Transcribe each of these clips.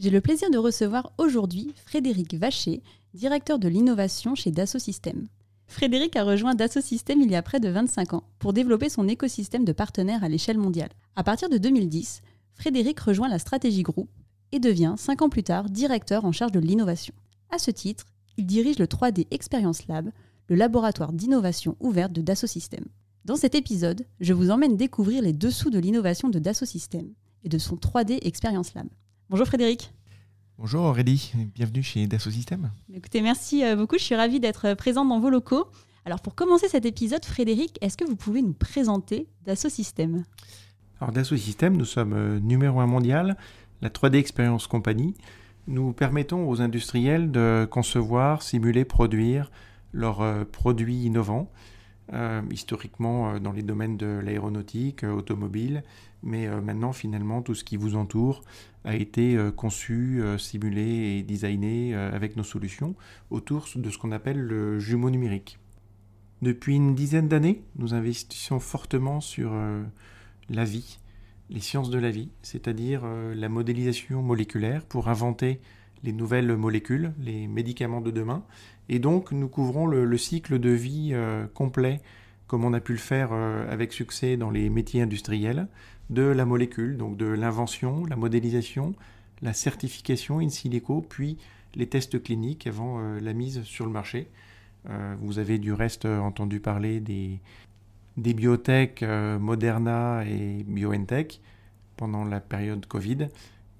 J'ai le plaisir de recevoir aujourd'hui Frédéric Vacher, directeur de l'innovation chez Dassault Systèmes. Frédéric a rejoint Dassault Systèmes il y a près de 25 ans pour développer son écosystème de partenaires à l'échelle mondiale. À partir de 2010, Frédéric rejoint la stratégie groupe et devient, 5 ans plus tard, directeur en charge de l'innovation. À ce titre, il dirige le 3D Experience Lab, le laboratoire d'innovation ouverte de Dassault Systèmes. Dans cet épisode, je vous emmène découvrir les dessous de l'innovation de Dassault Systèmes et de son 3D Experience Lab. Bonjour Frédéric. Bonjour Aurélie, bienvenue chez Dassault Systèmes. Écoutez, merci euh, beaucoup, je suis ravie d'être euh, présente dans vos locaux. Alors pour commencer cet épisode, Frédéric, est-ce que vous pouvez nous présenter Dassault Systèmes? Alors Dassault Systèmes, nous sommes euh, numéro un mondial, la 3D Experience Company. Nous permettons aux industriels de concevoir, simuler, produire leurs produits innovants euh, historiquement dans les domaines de l'aéronautique, euh, automobile, mais maintenant finalement tout ce qui vous entoure a été conçu, simulé et designé avec nos solutions autour de ce qu'on appelle le jumeau numérique. Depuis une dizaine d'années, nous investissons fortement sur la vie, les sciences de la vie, c'est-à-dire la modélisation moléculaire pour inventer les nouvelles molécules, les médicaments de demain. Et donc, nous couvrons le, cycle de vie euh, complet, comme on a pu le faire euh, avec succès dans les métiers industriels, de la molécule, donc de l'invention, la modélisation, la certification in silico, puis les tests cliniques avant euh, la mise sur le marché. vous avez du reste entendu parler des, des biotech Moderna et BioNTech pendant la période Covid.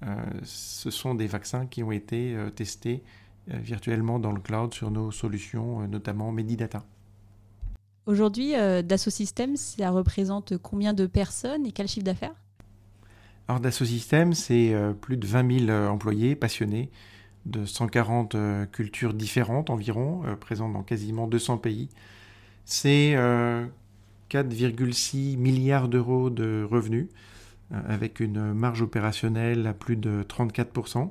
Euh, ce sont des vaccins qui ont été euh, testés euh, virtuellement dans le cloud sur nos solutions, notamment Medidata. Aujourd'hui, Dassault Systèmes, ça représente combien de personnes et quel chiffre d'affaires? Alors Dassault Systèmes, c'est plus de 20 000 employés passionnés de 140 cultures différentes environ, présentes dans quasiment 200 pays. C'est 4,6 milliards d'euros de revenus euh, avec une marge opérationnelle à plus de 34%.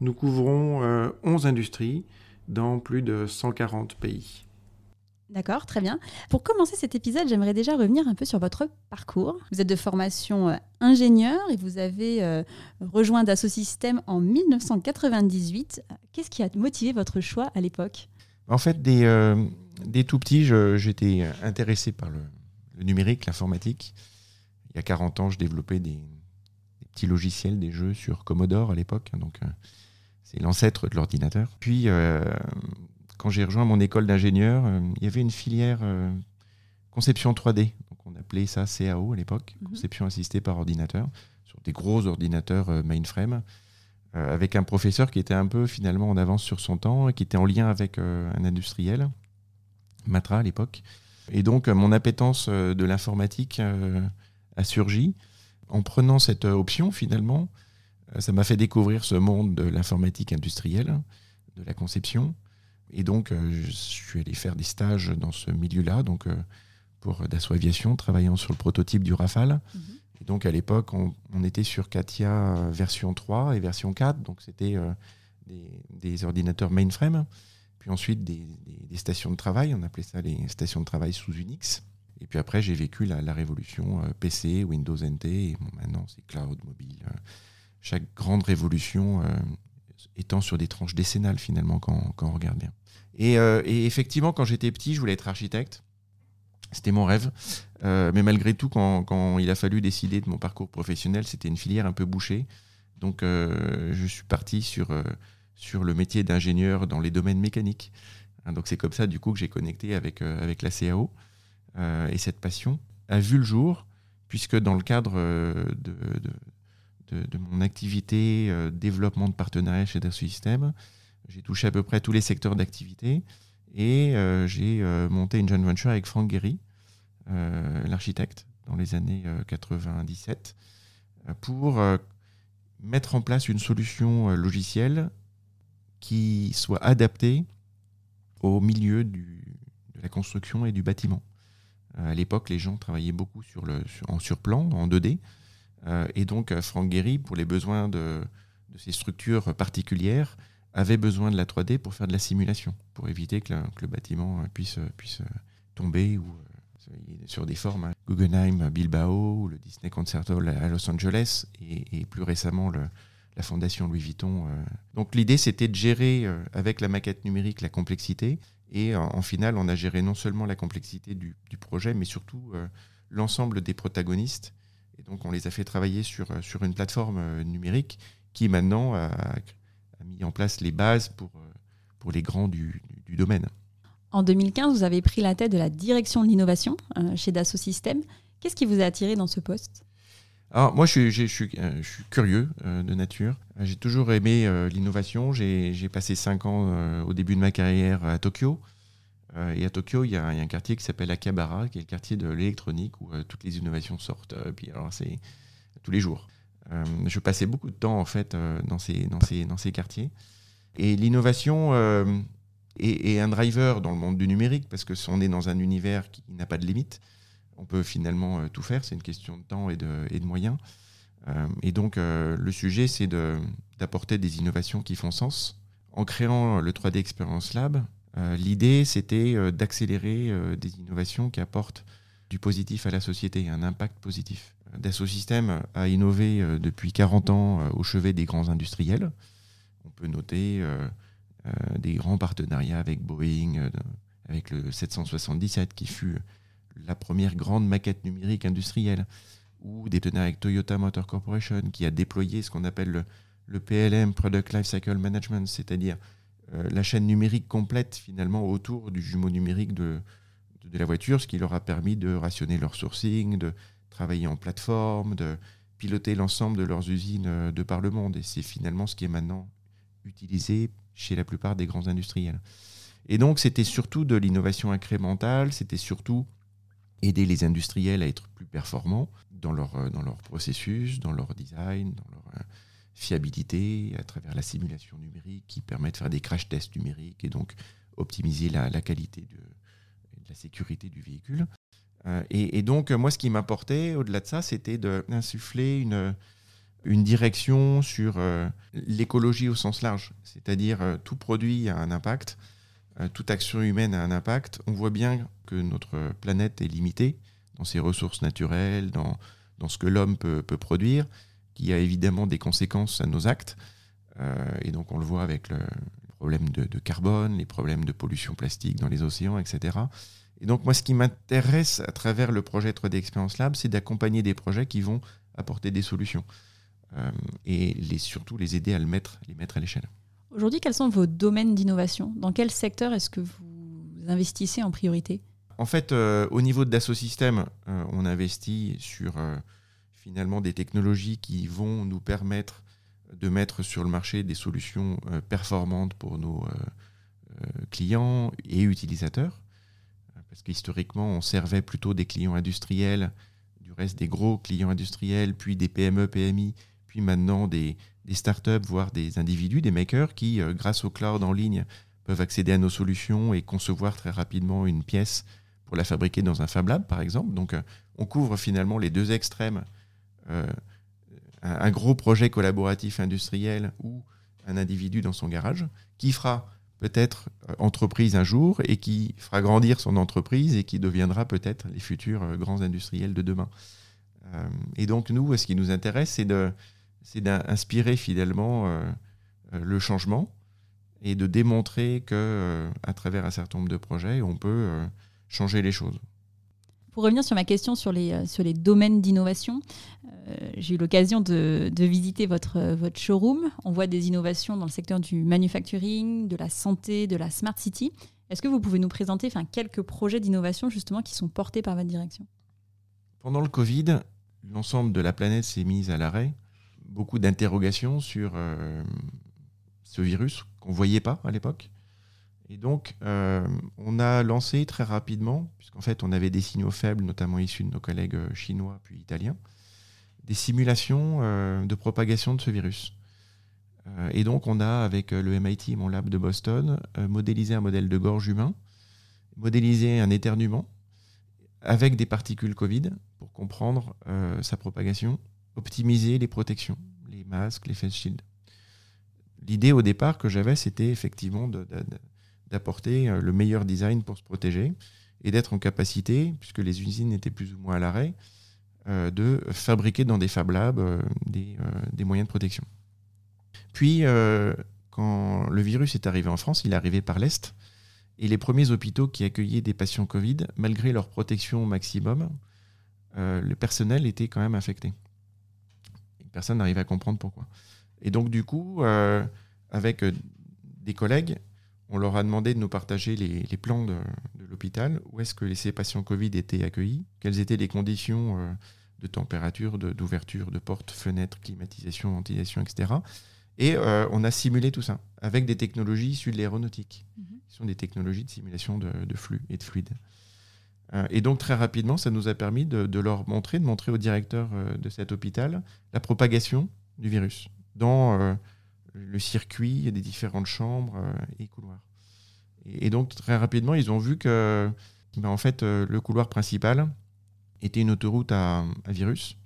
Nous couvrons 11 euh, industries dans plus de 140 pays. D'accord, très bien. Pour commencer cet épisode, j'aimerais déjà revenir un peu sur votre parcours. Vous êtes de formation euh, ingénieur et vous avez rejoint Dassault Systèmes en 1998. Qu'est-ce qui a motivé votre choix à l'époque? En fait, dès, tout petit, j'étais intéressé par le numérique, l'informatique il y a 40 ans, je développais des, petits logiciels, des jeux sur Commodore à l'époque. Hein, euh, c'est l'ancêtre de l'ordinateur. Puis, euh, quand j'ai rejoint mon école d'ingénieur, euh, il y avait une filière conception 3D. Donc, on appelait ça CAO à l'époque, mhm. conception assistée par ordinateur, sur des gros ordinateurs mainframe, avec un professeur qui était un peu finalement en avance sur son temps et qui était en lien avec un industriel, Matra à l'époque. Et donc, mon appétence de l'informatique a surgi. En prenant cette option, finalement, euh, ça m'a fait découvrir ce monde de l'informatique industrielle, de la conception. Et donc, euh, je suis allé faire des stages dans ce milieu-là, donc euh, pour Dassault Aviation, travaillant sur le prototype du Rafale. Mhm. Et donc, à l'époque, on, était sur Katia version 3 et version 4, donc c'était des, ordinateurs mainframe. Puis ensuite, des, des, stations de travail, on appelait ça les stations de travail sous Unix. Et puis après, j'ai vécu la, révolution euh, PC, Windows NT, et maintenant c'est cloud, mobile. Euh, chaque grande révolution euh, étant sur des tranches décennales finalement quand, on regarde bien. Et, effectivement, quand j'étais petit, je voulais être architecte. C'était mon rêve. mais malgré tout, quand, il a fallu décider de mon parcours professionnel, c'était une filière un peu bouchée. Donc je suis parti sur, le métier d'ingénieur dans les domaines mécaniques. Hein, donc c'est comme ça du coup que j'ai connecté avec, la CAO. Euh, et cette passion a vu le jour, puisque dans le cadre euh, de, de, mon activité euh, développement de partenariat chez Dassault Systèmes, j'ai touché à peu près tous les secteurs d'activité et j'ai monté une joint venture avec Franck Guéry, l'architecte, dans les années 97, pour mettre en place une solution logicielle qui soit adaptée au milieu de la construction et du bâtiment. à l'époque, les gens travaillaient beaucoup sur le, en surplan, en 2D. Et donc, Franck Guéry, pour les besoins de, ces structures particulières, avait besoin de la 3D pour faire de la simulation, pour éviter que, le bâtiment puisse, puisse tomber ou sur des formes, hein. Guggenheim Bilbao ou le Disney Concert Hall à Los Angeles et, plus récemment la fondation Louis Vuitton. Euh. Donc l'idée c'était de gérer euh, avec la maquette numérique la complexité et en, final on a géré non seulement la complexité du, projet mais surtout euh, l'ensemble des protagonistes et donc on les a fait travailler sur, sur une plateforme numérique qui maintenant a, mis en place les bases pour, pour les grands du domaine. En 2015, vous avez pris la tête de la direction de l'innovation euh, chez Dassault Systèmes. Qu'est-ce qui vous a attiré dans ce poste? Alors, moi, je suis, je, euh, je suis curieux euh, de nature. J'ai toujours aimé l'innovation. J'ai passé cinq ans au début de ma carrière à Tokyo. Et à Tokyo, il y, a, un quartier qui s'appelle Akihabara, qui est le quartier de l'électronique où toutes les innovations sortent. puis alors, c'est tous les jours. je passais beaucoup de temps en fait dans ces, dans ces, dans ces quartiers. Et l'innovation, et, un driver dans le monde du numérique, parce que on est dans un univers qui n'a pas de limite, on peut finalement euh, tout faire, c'est une question de temps et de, et de moyens. Euh, et donc euh, le sujet, c'est d'apporter des innovations qui font sens. En créant le 3D Experience Lab, l'idée, c'était d'accélérer des innovations qui apportent du positif à la société, un impact positif. Dassault Systèmes a innové depuis 40 ans au chevet des grands industriels. On peut noter euh, des grands partenariats avec Boeing, euh, avec le 777 qui fut la première grande maquette numérique industrielle, ou des partenariats avec Toyota Motor Corporation qui a déployé ce qu'on appelle le, PLM, Product Lifecycle Management, c'est-à-dire euh, la chaîne numérique complète finalement autour du jumeau numérique de, la voiture, ce qui leur a permis de rationner leur sourcing, de travailler en plateforme, de piloter l'ensemble de leurs usines de par le monde. Et c'est finalement ce qui est maintenant utilisé chez la plupart des grands industriels. Et donc, c'était surtout de l'innovation incrémentale, c'était surtout aider les industriels à être plus performants dans leur, euh, dans leur processus, dans leur design, dans leur euh, fiabilité, à travers la simulation numérique qui permet de faire des crash tests numériques et donc optimiser la, qualité de, la sécurité du véhicule. Euh, et, donc, moi, ce qui m'apportait, au-delà de ça, c'était d'insuffler une, une direction sur euh, l'écologie au sens large, c'est-à-dire euh, tout produit a un impact, toute action humaine a un impact. On voit bien que notre planète est limitée dans ses ressources naturelles, dans, dans ce que l'homme peut, peut, produire, qui a évidemment des conséquences à nos actes. et donc on le voit avec le, problème de, de, carbone, les problèmes de pollution plastique dans les océans, etc. Et donc moi, ce qui m'intéresse à travers le projet 3D Experience Lab, c'est d'accompagner des projets qui vont apporter des solutions. Euh, et les, surtout les aider à le mettre, les mettre à l'échelle. Aujourd'hui, quels sont vos domaines d'innovation? Dans quel secteur est-ce que vous investissez en priorité? En fait, euh, au niveau de Dassault Systèmes, euh, on investit sur finalement des technologies qui vont nous permettre de mettre sur le marché des solutions performantes pour nos clients et utilisateurs. Parce qu'historiquement, on servait plutôt des clients industriels, du reste des gros clients industriels, puis des PME, PMI, maintenant des, des startups, voire des individus, des makers qui, euh, grâce au cloud en ligne, peuvent accéder à nos solutions et concevoir très rapidement une pièce pour la fabriquer dans un Fab Lab, par exemple. Donc, euh, on couvre finalement les deux extrêmes. Euh, un, gros projet collaboratif industriel ou un individu dans son garage qui fera peut-être entreprise un jour et qui fera grandir son entreprise et qui deviendra peut-être les futurs grands industriels de demain. et donc, nous, ce qui nous intéresse, c'est d'inspirer fidèlement euh, euh, le changement et de démontrer que euh, à travers un certain nombre de projets, on peut changer les choses. Pour revenir sur ma question sur les, sur les domaines d'innovation, j'ai eu l'occasion de, visiter votre, votre showroom. On voit des innovations dans le secteur du manufacturing, de la santé, de la smart city. Est-ce que vous pouvez nous présenter enfin, quelques projets d'innovation justement qui sont portés par votre direction? Pendant le Covid, l'ensemble de la planète s'est mise à l'arrêt beaucoup d'interrogations sur euh, ce virus qu'on ne voyait pas à l'époque. Et donc, euh, on a lancé très rapidement, puisqu'en fait, on avait des signaux faibles, notamment issus de nos collègues chinois puis italiens, des simulations de propagation de ce virus. et donc, on a, avec le MIT, mon lab de Boston, modélisé un modèle de gorge humain, modélisé un éternuement avec des particules Covid pour comprendre sa propagation, optimiser les protections, les masques, les face shields. L'idée au départ que j'avais, c'était effectivement d'apporter le meilleur design pour se protéger et d'être en capacité, puisque les usines étaient plus ou moins à l'arrêt, euh, de fabriquer dans des Fab Labs euh, des, euh, des, moyens de protection. Puis, quand le virus est arrivé en France, il est arrivé par l'Est, et les premiers hôpitaux qui accueillaient des patients Covid, malgré leur protection maximum, le personnel était quand même infecté. personne n'arrivait à comprendre pourquoi. Et donc, du coup, avec des collègues, on leur a demandé de nous partager les, plans de, l'hôpital, où est-ce que ces patients Covid étaient accueillis, quelles étaient les conditions euh, de température, d'ouverture de, portes, fenêtres, climatisation, ventilation, etc. Et euh, on a simulé tout ça avec des technologies issues de l'aéronautique, mhm. qui sont des technologies de simulation de, flux et de fluide. Euh, et donc très rapidement, ça nous a permis de, leur montrer, de montrer au directeur de cet hôpital la propagation du virus dans le circuit des différentes chambres et couloirs. Et, donc, très rapidement, ils ont vu que ben, en fait, euh, le couloir principal était une autoroute à, virus.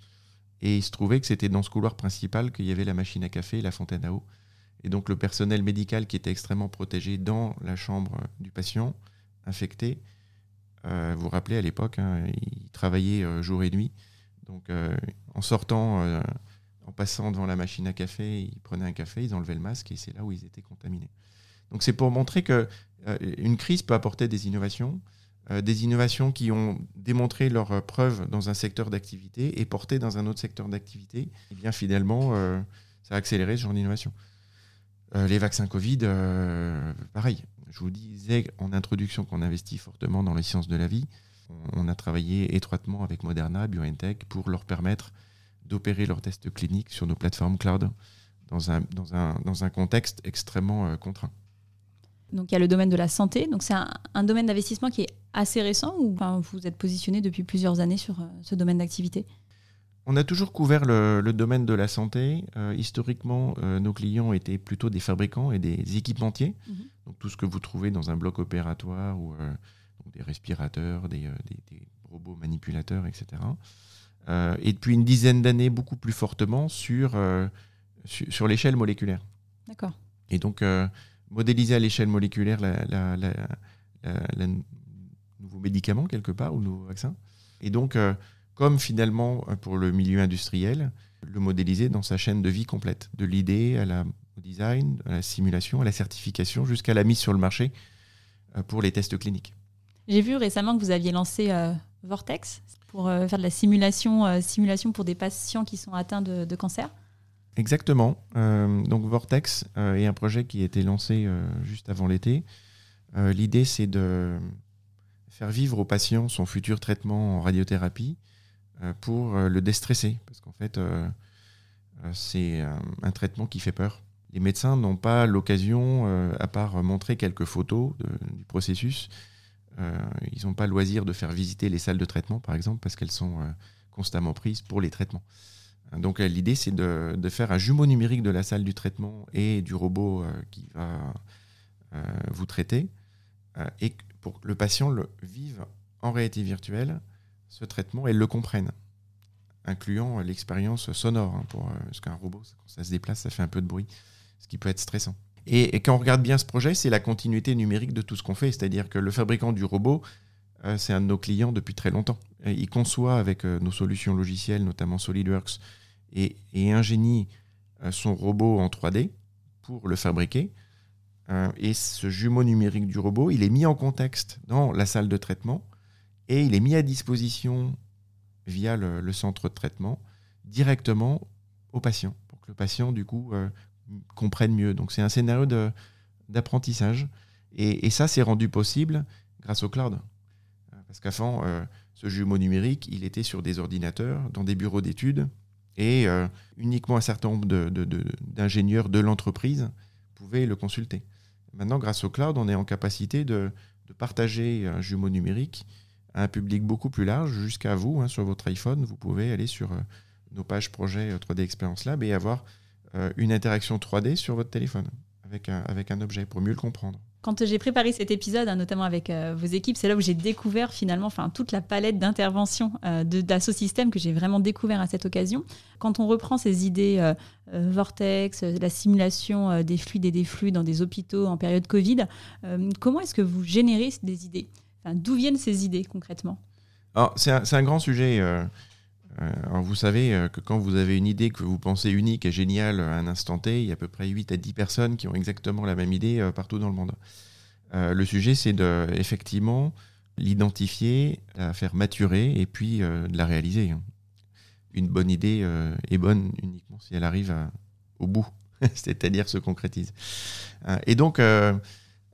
Et il se trouvait que c'était dans ce couloir principal qu'il y avait la machine à café et la fontaine à eau. Et donc le personnel médical qui était extrêmement protégé dans la chambre du patient infecté, euh, vous vous rappelez à l'époque, hein, il travaillait euh, jour et nuit. Donc en sortant, en passant devant la machine à café, ils prenaient un café, ils enlevaient le masque et c'est là où ils étaient contaminés. Donc c'est pour montrer que euh, une crise peut apporter des innovations, euh, des innovations qui ont démontré leur preuve dans un secteur d'activité et porté dans un autre secteur d'activité. Et eh bien finalement, euh, ça a accéléré ce genre d'innovation. les vaccins Covid, pareil. Je vous disais en introduction qu'on investit fortement dans les sciences de la vie. On a travaillé étroitement avec Moderna, BioNTech, pour leur permettre d'opérer leurs tests cliniques sur nos plateformes cloud dans un, dans un, dans un contexte extrêmement contraint. Donc il y a le domaine de la santé. Donc c'est un, domaine d'investissement qui est assez récent ou vous êtes positionné depuis plusieurs années sur euh, ce domaine d'activité? On a toujours couvert le, domaine de la santé. Euh, historiquement, euh, nos clients étaient plutôt des fabricants et des équipementiers. Mhm. Donc tout ce que vous trouvez dans un bloc opératoire ou des respirateurs, des, robots manipulateurs, etc. et depuis une dizaine d'années, beaucoup plus fortement sur, sur, sur l'échelle moléculaire. D'accord. Et donc modéliser à l'échelle moléculaire le nouveau médicament quelque part ou le nouveau vaccin. Et donc, euh, comme finalement euh, pour le milieu industriel, le modéliser dans sa chaîne de vie complète, de l'idée à la, au design, à la simulation, à la certification, jusqu'à la mise sur le marché euh, pour les tests cliniques. J'ai vu récemment que vous aviez lancé Vortex pour faire de la simulation, simulation pour des patients qui sont atteints de cancer. Exactement. Euh, donc Vortex euh, est un projet qui a été lancé euh, juste avant l'été. L'idée, c'est de faire vivre au patient son futur traitement en radiothérapie pour le déstresser. Parce qu'en fait, c'est un traitement qui fait peur. Les médecins n'ont pas l'occasion, à part montrer quelques photos du processus, ils n'ont pas le loisir de faire visiter les salles de traitement, par exemple, parce qu'elles sont constamment prises pour les traitements. Donc euh, l'idée, c'est de, faire un jumeau numérique de la salle du traitement et du robot euh, qui va euh, vous traiter, et pour que le patient vive en réalité virtuelle ce traitement et le comprenne, incluant l'expérience sonore. Hein, parce qu'un robot, quand ça se déplace, ça fait un peu de bruit, ce qui peut être stressant. Et, quand on regarde bien ce projet, c'est la continuité numérique de tout ce qu'on fait, c'est-à-dire que le fabricant du robot, c'est un de nos clients depuis très longtemps. Il conçoit avec nos solutions logicielles, notamment SolidWorks, et, ingénie euh, son robot en 3D pour le fabriquer. Euh, et ce jumeau numérique du robot, il est mis en contexte dans la salle de traitement et il est mis à disposition via le, centre de traitement directement au patient pour que le patient du coup euh, comprenne mieux. Donc c'est un scénario d'apprentissage et, et, ça c'est rendu possible grâce au cloud. Parce qu'avant, ce jumeau numérique, il était sur des ordinateurs, dans des bureaux d'études, et euh, uniquement un certain nombre d'ingénieurs de, l'entreprise pouvaient le consulter. Maintenant, grâce au cloud, on est en capacité de, partager un jumeau numérique à un public beaucoup plus large, jusqu'à vous, hein, sur votre iPhone. Vous pouvez aller sur euh, nos pages projets 3D Experience Lab et avoir une interaction 3D sur votre téléphone avec avec un objet pour mieux le comprendre. Quand j'ai préparé cet épisode, hein, notamment avec euh, vos équipes, c'est là où j'ai découvert finalement enfin, toute la palette d'interventions euh, d'Assosystème que j'ai vraiment découvert à cette occasion. Quand on reprend ces idées euh, euh, Vortex, la simulation des fluides et des flux dans des hôpitaux en période Covid, comment est-ce que vous générez des idées? Enfin, D'où viennent ces idées concrètement? C'est un, un, grand sujet. Alors vous savez que quand vous avez une idée que vous pensez unique et géniale à un instant T, il y a à peu près 8 à 10 personnes qui ont exactement la même idée partout dans le monde. le sujet, c'est de effectivement l'identifier, la faire maturer et puis de la réaliser. Une bonne idée est bonne uniquement si elle arrive au bout, c'est-à-dire se concrétise. et donc,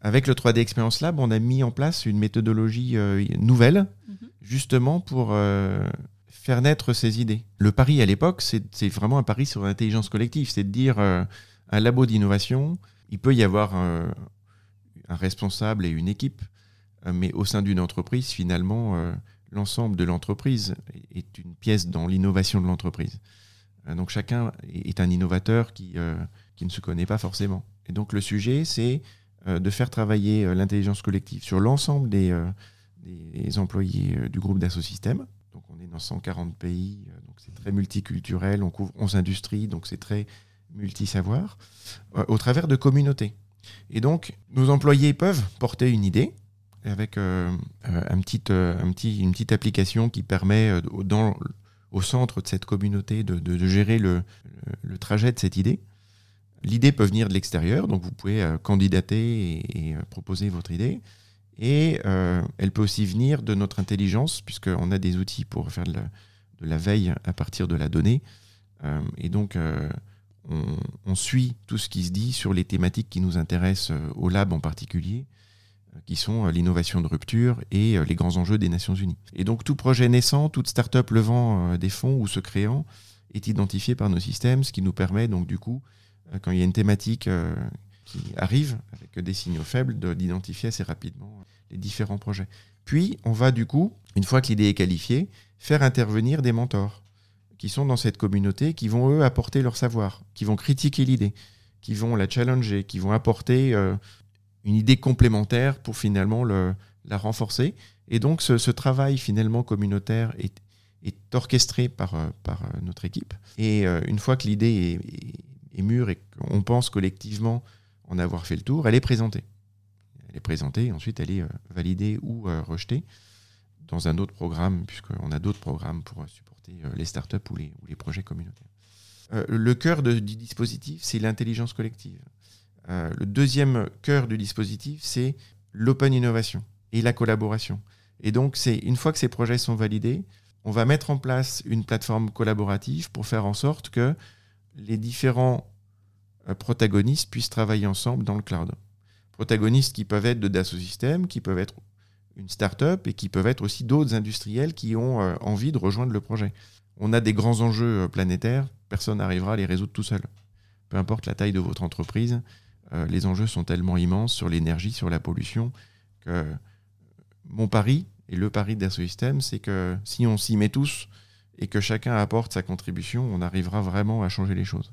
avec le 3D Experience Lab, on a mis en place une méthodologie nouvelle, mm-hmm. justement pour faire naître ces idées. Le pari à l'époque, c'est vraiment un pari sur l'intelligence collective, c'est de dire euh, un labo d'innovation, il peut y avoir un, responsable et une équipe, euh, mais au sein d'une entreprise, finalement, euh, l'ensemble de l'entreprise est une pièce dans l'innovation de l'entreprise. donc chacun est un innovateur qui, qui ne se connaît pas forcément. Et donc le sujet, c'est de faire travailler l'intelligence collective sur l'ensemble des, des employés du groupe d'Assosystème dans 140 pays, euh, donc c'est très multiculturel, on couvre 11 industries, donc c'est très multi-savoir, euh, au travers de communautés. Et donc nos employés peuvent porter une idée avec euh, une petite application qui permet au centre de cette communauté de, gérer le, trajet de cette idée. L'idée peut venir de l'extérieur, donc vous pouvez candidater et proposer votre idée. Et euh, elle peut aussi venir de notre intelligence, puisqu'on a des outils pour faire de la, veille à partir de la donnée. Euh, et donc, euh, on, suit tout ce qui se dit sur les thématiques qui nous intéressent au lab en particulier, qui sont l'innovation de rupture et les grands enjeux des Nations Unies. Et donc, tout projet naissant, toute start-up levant des fonds ou se créant est identifié par nos systèmes, ce qui nous permet donc du coup, quand il y a une thématique qui arrive avec des signaux faibles, d'identifier assez rapidement les différents projets. Puis, on va du coup, une fois que l'idée est qualifiée, faire intervenir des mentors qui sont dans cette communauté, qui vont eux apporter leur savoir, qui vont critiquer l'idée, qui vont la challenger, qui vont apporter euh, une idée complémentaire pour finalement le, la renforcer. Et donc ce, travail finalement communautaire est, est orchestré par, euh, euh, notre équipe. Et une fois que l'idée est, mûre et qu'on pense collectivement en avoir fait le tour, elle est présentée. Elle est présentée, ensuite elle est euh, validée ou euh, rejetée dans un autre programme, puisqu'on a d'autres programmes pour euh, supporter les startups ou les, projets communautaires. le cœur du dispositif, c'est l'intelligence collective. le deuxième cœur du dispositif, c'est l'open innovation et la collaboration. Et donc, c'est une fois que ces projets sont validés, on va mettre en place une plateforme collaborative pour faire en sorte que les différents protagonistes puissent travailler ensemble dans le cloud. Protagonistes qui peuvent être de Dassault Systèmes, qui peuvent être une start-up et qui peuvent être aussi d'autres industriels qui ont euh, envie de rejoindre le projet. On a des grands enjeux euh, planétaires, personne n'arrivera à les résoudre tout seul. Peu importe la taille de votre entreprise, les enjeux sont tellement immenses sur l'énergie, sur la pollution, que mon pari, et le pari Dassault Systèmes, c'est que si on s'y met tous et que chacun apporte sa contribution, on arrivera vraiment à changer les choses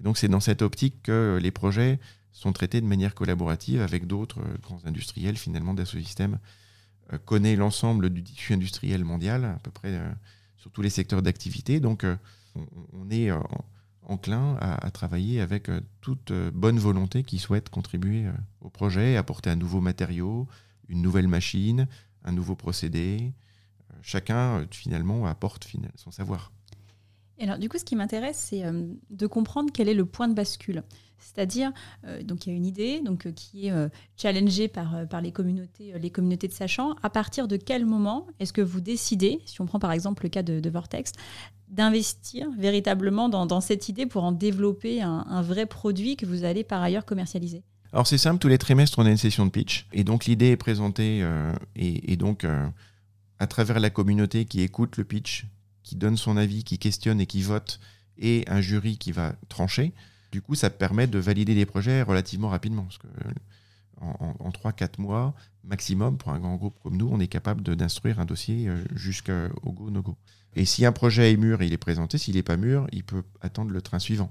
donc c'est dans cette optique que les projets sont traités de manière collaborative avec d'autres euh, grands industriels. Finalement, Dassault Systèmes euh, connaît l'ensemble du tissu industriel mondial, à peu près euh, sur tous les secteurs d'activité. Donc on, est enclin à, travailler avec toute bonne volonté qui souhaite contribuer au projet, apporter un nouveau matériau, une nouvelle machine, un nouveau procédé. Chacun, finalement, apporte son savoir alors, du coup, ce qui m'intéresse, c'est euh, de comprendre quel est le point de bascule. C'est-à-dire, euh, donc il y a une idée donc, euh, qui est challengée par, par les, communautés, les communautés de sachants. À partir de quel moment est-ce que vous décidez, si on prend par exemple le cas de, Vortex, d'investir véritablement dans, cette idée pour en développer un, vrai produit que vous allez par ailleurs commercialiser? Alors c'est simple, tous les trimestres, on a une session de pitch. Et donc l'idée est présentée et, et, donc à travers la communauté qui écoute le pitch, qui donne son avis, qui questionne et qui vote, et un jury qui va trancher, du coup, ça permet de valider les projets relativement rapidement. Parce que en, 3-4 mois maximum, pour un grand groupe comme nous, on est capable d'instruire un dossier euh, jusqu'au go-no-go. Et si un projet est mûr il est présenté, s'il n'est pas mûr, il peut attendre le train suivant.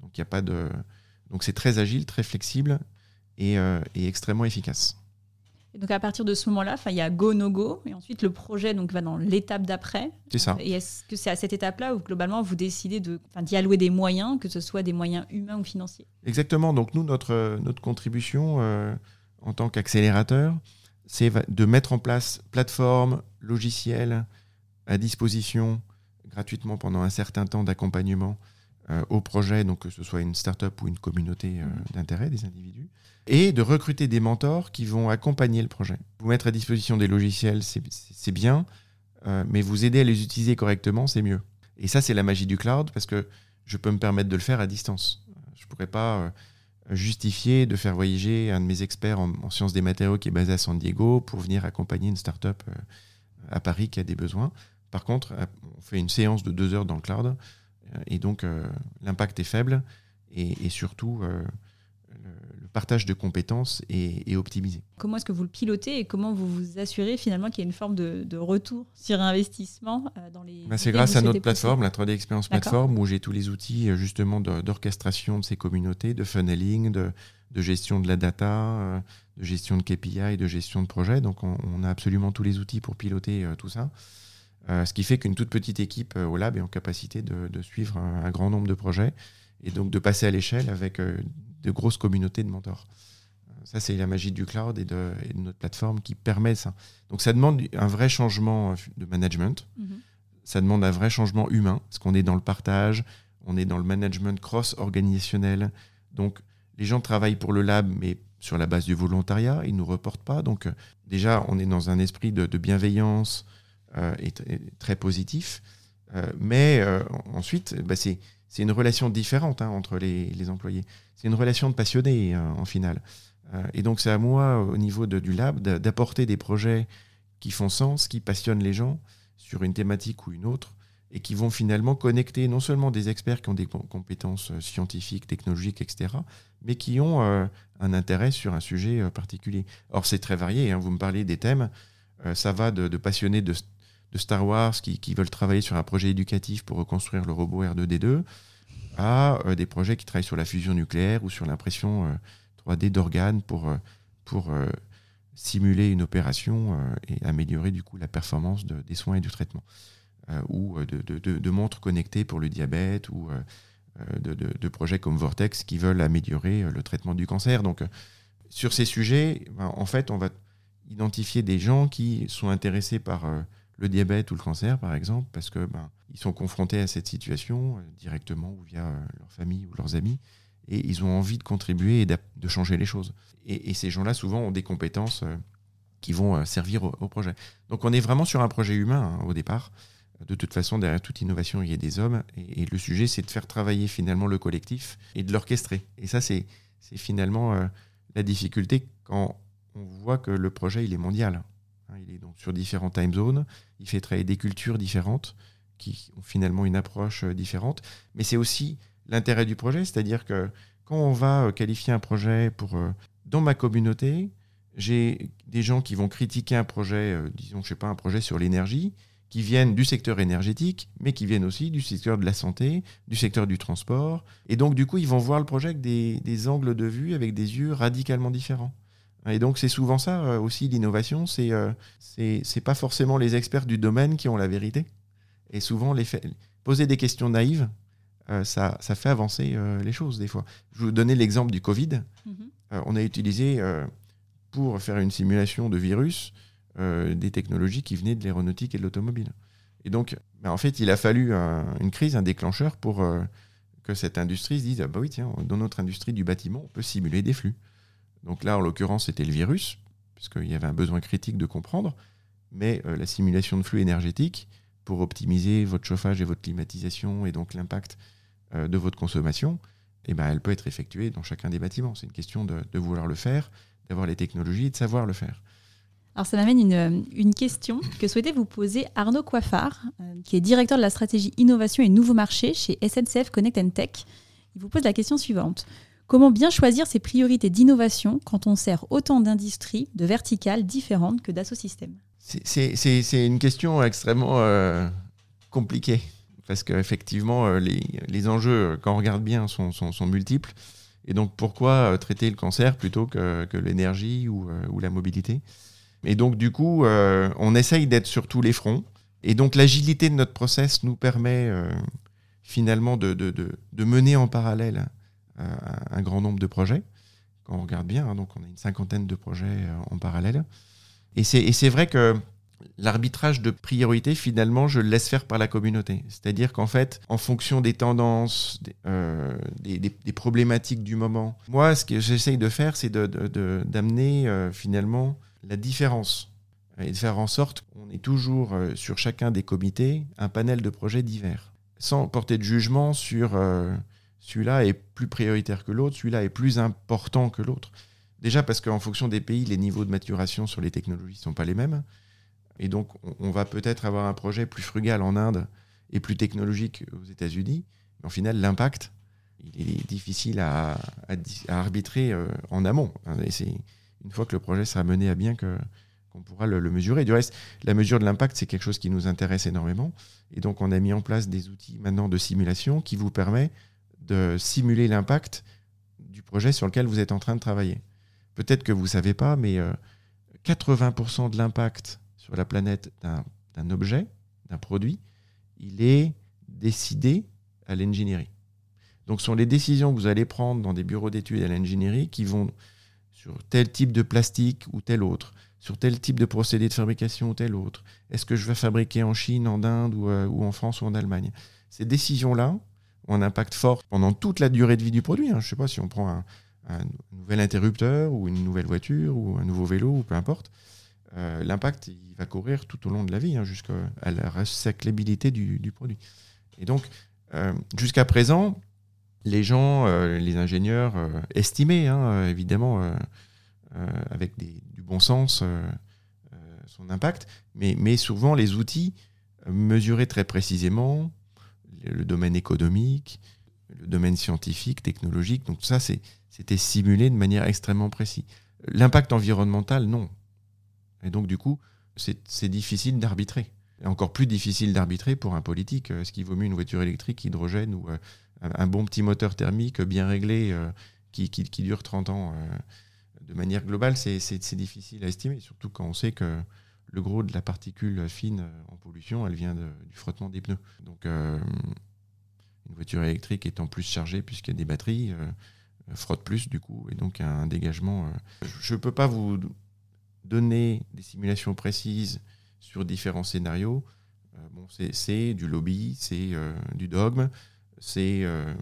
Donc il a pas de. Donc c'est très agile, très flexible et, euh, et extrêmement efficace. Et donc à partir de ce moment-là, il y a go no go et ensuite le projet donc va dans l'étape d'après. C'est ça. Et est-ce que c'est à cette étape-là où globalement vous décidez de d'y allouer des moyens, que ce soit des moyens humains ou financiers? Exactement. Donc nous notre notre contribution euh, en tant qu'accélérateur, c'est de mettre en place plateforme, logiciel à disposition gratuitement pendant un certain temps d'accompagnement euh, au projet, donc que ce soit une start-up ou une communauté euh, d'intérêt des individus, et de recruter des mentors qui vont accompagner le projet. Vous mettre à disposition des logiciels, c'est bien, euh, mais vous aider à les utiliser correctement, c'est mieux. Et ça, c'est la magie du cloud, parce que je peux me permettre de le faire à distance. Je ne pourrais pas justifier de faire voyager un de mes experts en, sciences des matériaux qui est basé à San Diego pour venir accompagner une start-up à Paris qui a des besoins. Par contre, on fait une séance de deux heures dans le cloud et donc, euh, l'impact est faible et, surtout, euh, le, partage de compétences est, optimisé. Comment est-ce que vous le pilotez et comment vous vous assurez finalement qu'il y a une forme de, retour sur investissement euh, dans les. Ben, c'est grâce à notre plateforme, la 3D Experience Platform, où j'ai tous les outils justement d'orchestration de ces communautés, de funneling, de, gestion de la data, de gestion de KPI, de gestion de projet. Donc, on, on, a absolument tous les outils pour piloter tout ça. Euh, ce qui fait qu'une toute petite équipe euh, au lab est en capacité de, suivre un, grand nombre de projets et donc de passer à l'échelle avec euh, de grosses communautés de mentors. Ça, c'est la magie du cloud et de, notre plateforme qui permet ça. Donc, ça demande un vrai changement de management. Mhm. Ça demande un vrai changement humain, parce qu'on est dans le partage, on est dans le management cross-organisationnel. Donc, les gens travaillent pour le lab, mais sur la base du volontariat, ils ne nous reportent pas. Donc, déjà, on est dans un esprit de bienveillance, euh, est, très positif. Euh, mais euh, ensuite, bah, c'est une relation différente hein, entre les, employés. C'est une relation de passionnés en finale. et donc c'est à moi, au niveau du lab, d'apporter des projets qui font sens, qui passionnent les gens sur une thématique ou une autre, et qui vont finalement connecter non seulement des experts qui ont des compétences scientifiques, technologiques, etc., mais qui ont un intérêt sur un sujet particulier. Or, c'est très varié. Hein. Vous me parlez des thèmes. ça va de, de passionnés de, de Star Wars qui, veulent travailler sur un projet éducatif pour reconstruire le robot R2D2 à euh, des projets qui travaillent sur la fusion nucléaire ou sur l'impression 3D euh, d'organes pour, euh, pour simuler une opération et améliorer du coup la performance des soins et du traitement. ou de, montres connectées pour le diabète ou de, projets comme Vortex qui veulent améliorer le traitement du cancer. Donc sur ces sujets, ben, en fait, on va identifier des gens qui sont intéressés par le diabète ou le cancer, par exemple, parce que ben, ils sont confrontés à cette situation euh, directement ou via euh, leur famille ou leurs amis, et ils ont envie de contribuer et de changer les choses. Et, ces gens-là, souvent, ont des compétences euh, qui vont servir au, projet. Donc on est vraiment sur un projet humain hein, au départ. De toute façon, derrière toute innovation, il y a des hommes, et, le sujet, c'est de faire travailler finalement le collectif et de l'orchestrer. Et ça, c'est finalement la difficulté quand on voit que le projet, il est mondial. Hein, il est donc sur différents time zones. Il fait travailler des cultures différentes qui ont finalement une approche euh, différente. Mais c'est aussi l'intérêt du projet, c'est-à-dire que quand on va euh, qualifier un projet pour euh, dans ma communauté, j'ai des gens qui vont critiquer un projet, disons, je sais pas, un projet sur l'énergie, qui viennent du secteur énergétique, mais qui viennent aussi du secteur de la santé, du secteur du transport. Et donc, du coup, ils vont voir le projet avec des angles de vue, avec des yeux radicalement différents. Et donc c'est souvent ça euh, aussi l'innovation, c'est euh, c'est pas forcément les experts du domaine qui ont la vérité. Et souvent les poser des questions naïves, euh, ça, ça, fait avancer les choses des fois. Je vais vous donner l'exemple du Covid. Mm-hmm. on a utilisé pour faire une simulation de virus des technologies qui venaient de l'aéronautique et de l'automobile. Et donc, ben, en fait, il a fallu une crise, un déclencheur pour que cette industrie se dise ah bah oui, tiens, dans notre industrie du bâtiment, on peut simuler des flux. Donc là, en l'occurrence, c'était le virus, puisqu'il y avait un besoin critique de comprendre, mais euh, la simulation de flux énergétique, pour optimiser votre chauffage et votre climatisation, et donc l'impact euh, de votre consommation, eh ben, elle peut être effectuée dans chacun des bâtiments. C'est une question de, vouloir le faire, d'avoir les technologies et de savoir le faire. Alors ça m'amène une, une, question que souhaitait vous poser Arnaud Coiffard, euh, qui est directeur de la stratégie innovation et nouveaux marchés chez SNCF Connect Tech. Il vous pose la question suivante. Comment bien choisir ses priorités d'innovation quand on sert autant d'industries, de verticales différentes que d'Assosystèmes C'est une question extrêmement euh, compliqué. Parce qu'effectivement, les, les, enjeux, quand on regarde bien, sont, multiples. Et donc, pourquoi traiter le cancer plutôt que, l'énergie ou, la mobilité? Et donc, du coup, on essaye d'être sur tous les fronts. Et donc, l'agilité de notre process nous permet finalement de, mener en parallèle un grand nombre de projets. Quand on regarde bien, hein, donc on a une cinquantaine de projets en parallèle. Et c'est vrai que l'arbitrage de priorité, finalement, je le laisse faire par la communauté. C'est-à-dire qu'en fait, en fonction des tendances, des, euh, des, problématiques du moment, moi, ce que j'essaye de faire, c'est d'amener euh, finalement la différence et de faire en sorte qu'on ait toujours euh, sur chacun des comités un panel de projets divers, sans porter de jugement sur euh, celui-là est plus prioritaire que l'autre, celui-là est plus important que l'autre. Déjà parce qu'en fonction des pays, les niveaux de maturation sur les technologies ne sont pas les mêmes. Et donc, on va peut-être avoir un projet plus frugal en Inde et plus technologique aux États-Unis. Mais au final, l'impact, il est difficile à, arbitrer euh, en amont. Et c'est une fois que le projet sera mené à bien que qu'on pourra le, le, mesurer. Du reste, la mesure de l'impact, c'est quelque chose qui nous intéresse énormément. Et donc, on a mis en place des outils maintenant de simulation qui vous permet de simuler l'impact du projet sur lequel vous êtes en train de travailler. Peut-être que vous ne savez pas, mais 80% euh, de l'impact sur la planète d'un objet, d'un produit, il est décidé à l'ingénierie. Donc ce sont les décisions que vous allez prendre dans des bureaux d'études à l'ingénierie qui vont sur tel type de plastique ou tel autre, sur tel type de procédé de fabrication ou tel autre. Est-ce que je vais fabriquer en Chine, en Inde ou, euh, ou en France ou en Allemagne? Ces décisions-là un impact fort pendant toute la durée de vie du produit. Hein. Je ne sais pas si on prend un, nouvel interrupteur ou une nouvelle voiture ou un nouveau vélo ou peu importe, euh, l'impact il va courir tout au long de la vie hein, jusqu'à la recyclabilité du, du, produit. Et donc, euh, jusqu'à présent, les gens, euh, les ingénieurs estimaient hein, évidemment avec du bon sens son impact, mais, mais souvent les outils mesuraient très précisément le domaine économique, le domaine scientifique, technologique. Donc tout ça, c'était simulé de manière extrêmement précise. L'impact environnemental, non. Et donc du coup, c'est difficile d'arbitrer. Encore plus difficile d'arbitrer pour un politique. Est-ce qu'il vaut mieux une voiture électrique, hydrogène ou euh, un bon petit moteur thermique bien réglé euh, qui, qui, dure 30 ans euh, De manière globale, c'est difficile à estimer, surtout quand on sait que le gros de la particule fine en pollution, elle vient du frottement des pneus. Donc une voiture électrique étant plus chargée puisqu'il y a des batteries, euh, frotte plus du coup, et donc un dégagement. Euh. Je ne peux pas vous donner des simulations précises sur différents scénarios. Euh, bon, c'est du lobby, c'est euh, du dogme, c'est euh,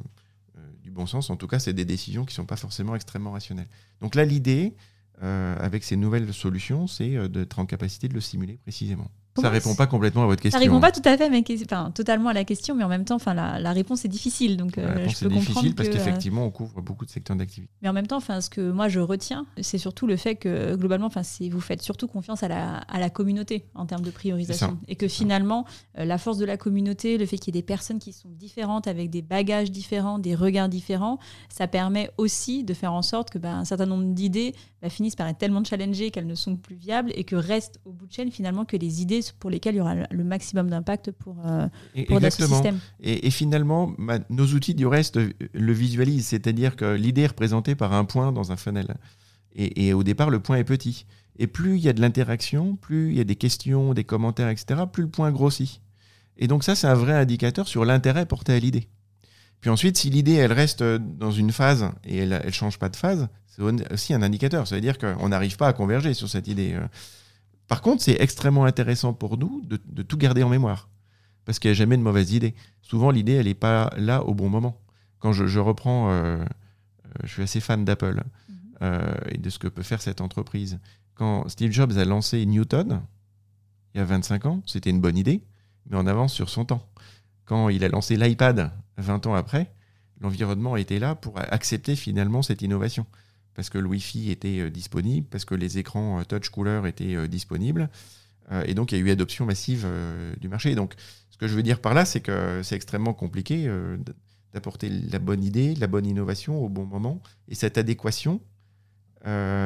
du bon sens. En tout cas, c'est des décisions qui ne sont pas forcément extrêmement rationnelles. Donc là, l'idée, avec ces nouvelles solutions, c'est d'être en capacité de le simuler précisément. Ça répond pas complètement à votre question. Ça répond pas tout à fait, mais enfin, totalement à la question, mais en même temps, enfin, la, la réponse est difficile. Donc, la réponse je peux est difficile parce qu'effectivement, on couvre beaucoup de secteurs d'activité. Mais en même temps, enfin, ce que moi je retiens, c'est surtout le fait que globalement, enfin, vous faites surtout confiance à la, à la communauté en termes de priorisation, et que finalement, euh, la force de la communauté, le fait qu'il y ait des personnes qui sont différentes, avec des bagages différents, des regards différents, ça permet aussi de faire en sorte que ben, un certain nombre d'idées bah, finissent par être tellement challengées qu'elles ne sont plus viables, et que reste au bout de chaîne finalement que les idées pour lesquels il y aura le maximum d'impact pour, euh, pour système. Et, et, finalement, nos outils du reste le visualisent, c'est-à-dire que l'idée est représentée par un point dans un funnel. Et, et, au départ, le point est petit. Et plus il y a de l'interaction, plus il y a des questions, des commentaires, etc., plus le point grossit. Et donc ça, c'est un vrai indicateur sur l'intérêt porté à l'idée. Puis ensuite, si l'idée, elle reste dans une phase et elle ne change pas de phase, c'est aussi un indicateur. Ça veut dire qu'on n'arrive pas à converger sur cette idée. Par contre, c'est extrêmement intéressant pour nous de, de, tout garder en mémoire. Parce qu'il n'y a jamais de mauvaise idée. Souvent, l'idée, elle n'est pas là au bon moment. Quand je, je reprends, euh, euh je suis assez fan d'Apple -hmm. euh, et de ce que peut faire cette entreprise. Quand Steve Jobs a lancé Newton, il y a 25 ans, c'était une bonne idée, mais en avance sur son temps. Quand il a lancé l'iPad 20 ans après, l'environnement était là pour accepter finalement cette innovation parce que le Wi-Fi était euh, disponible, parce que les écrans euh, touch couleur étaient euh, disponibles. et donc, il y a eu adoption massive du marché. donc, ce que je veux dire par là, c'est que c'est extrêmement compliqué d'apporter la bonne idée, la bonne innovation au bon moment. Et cette adéquation,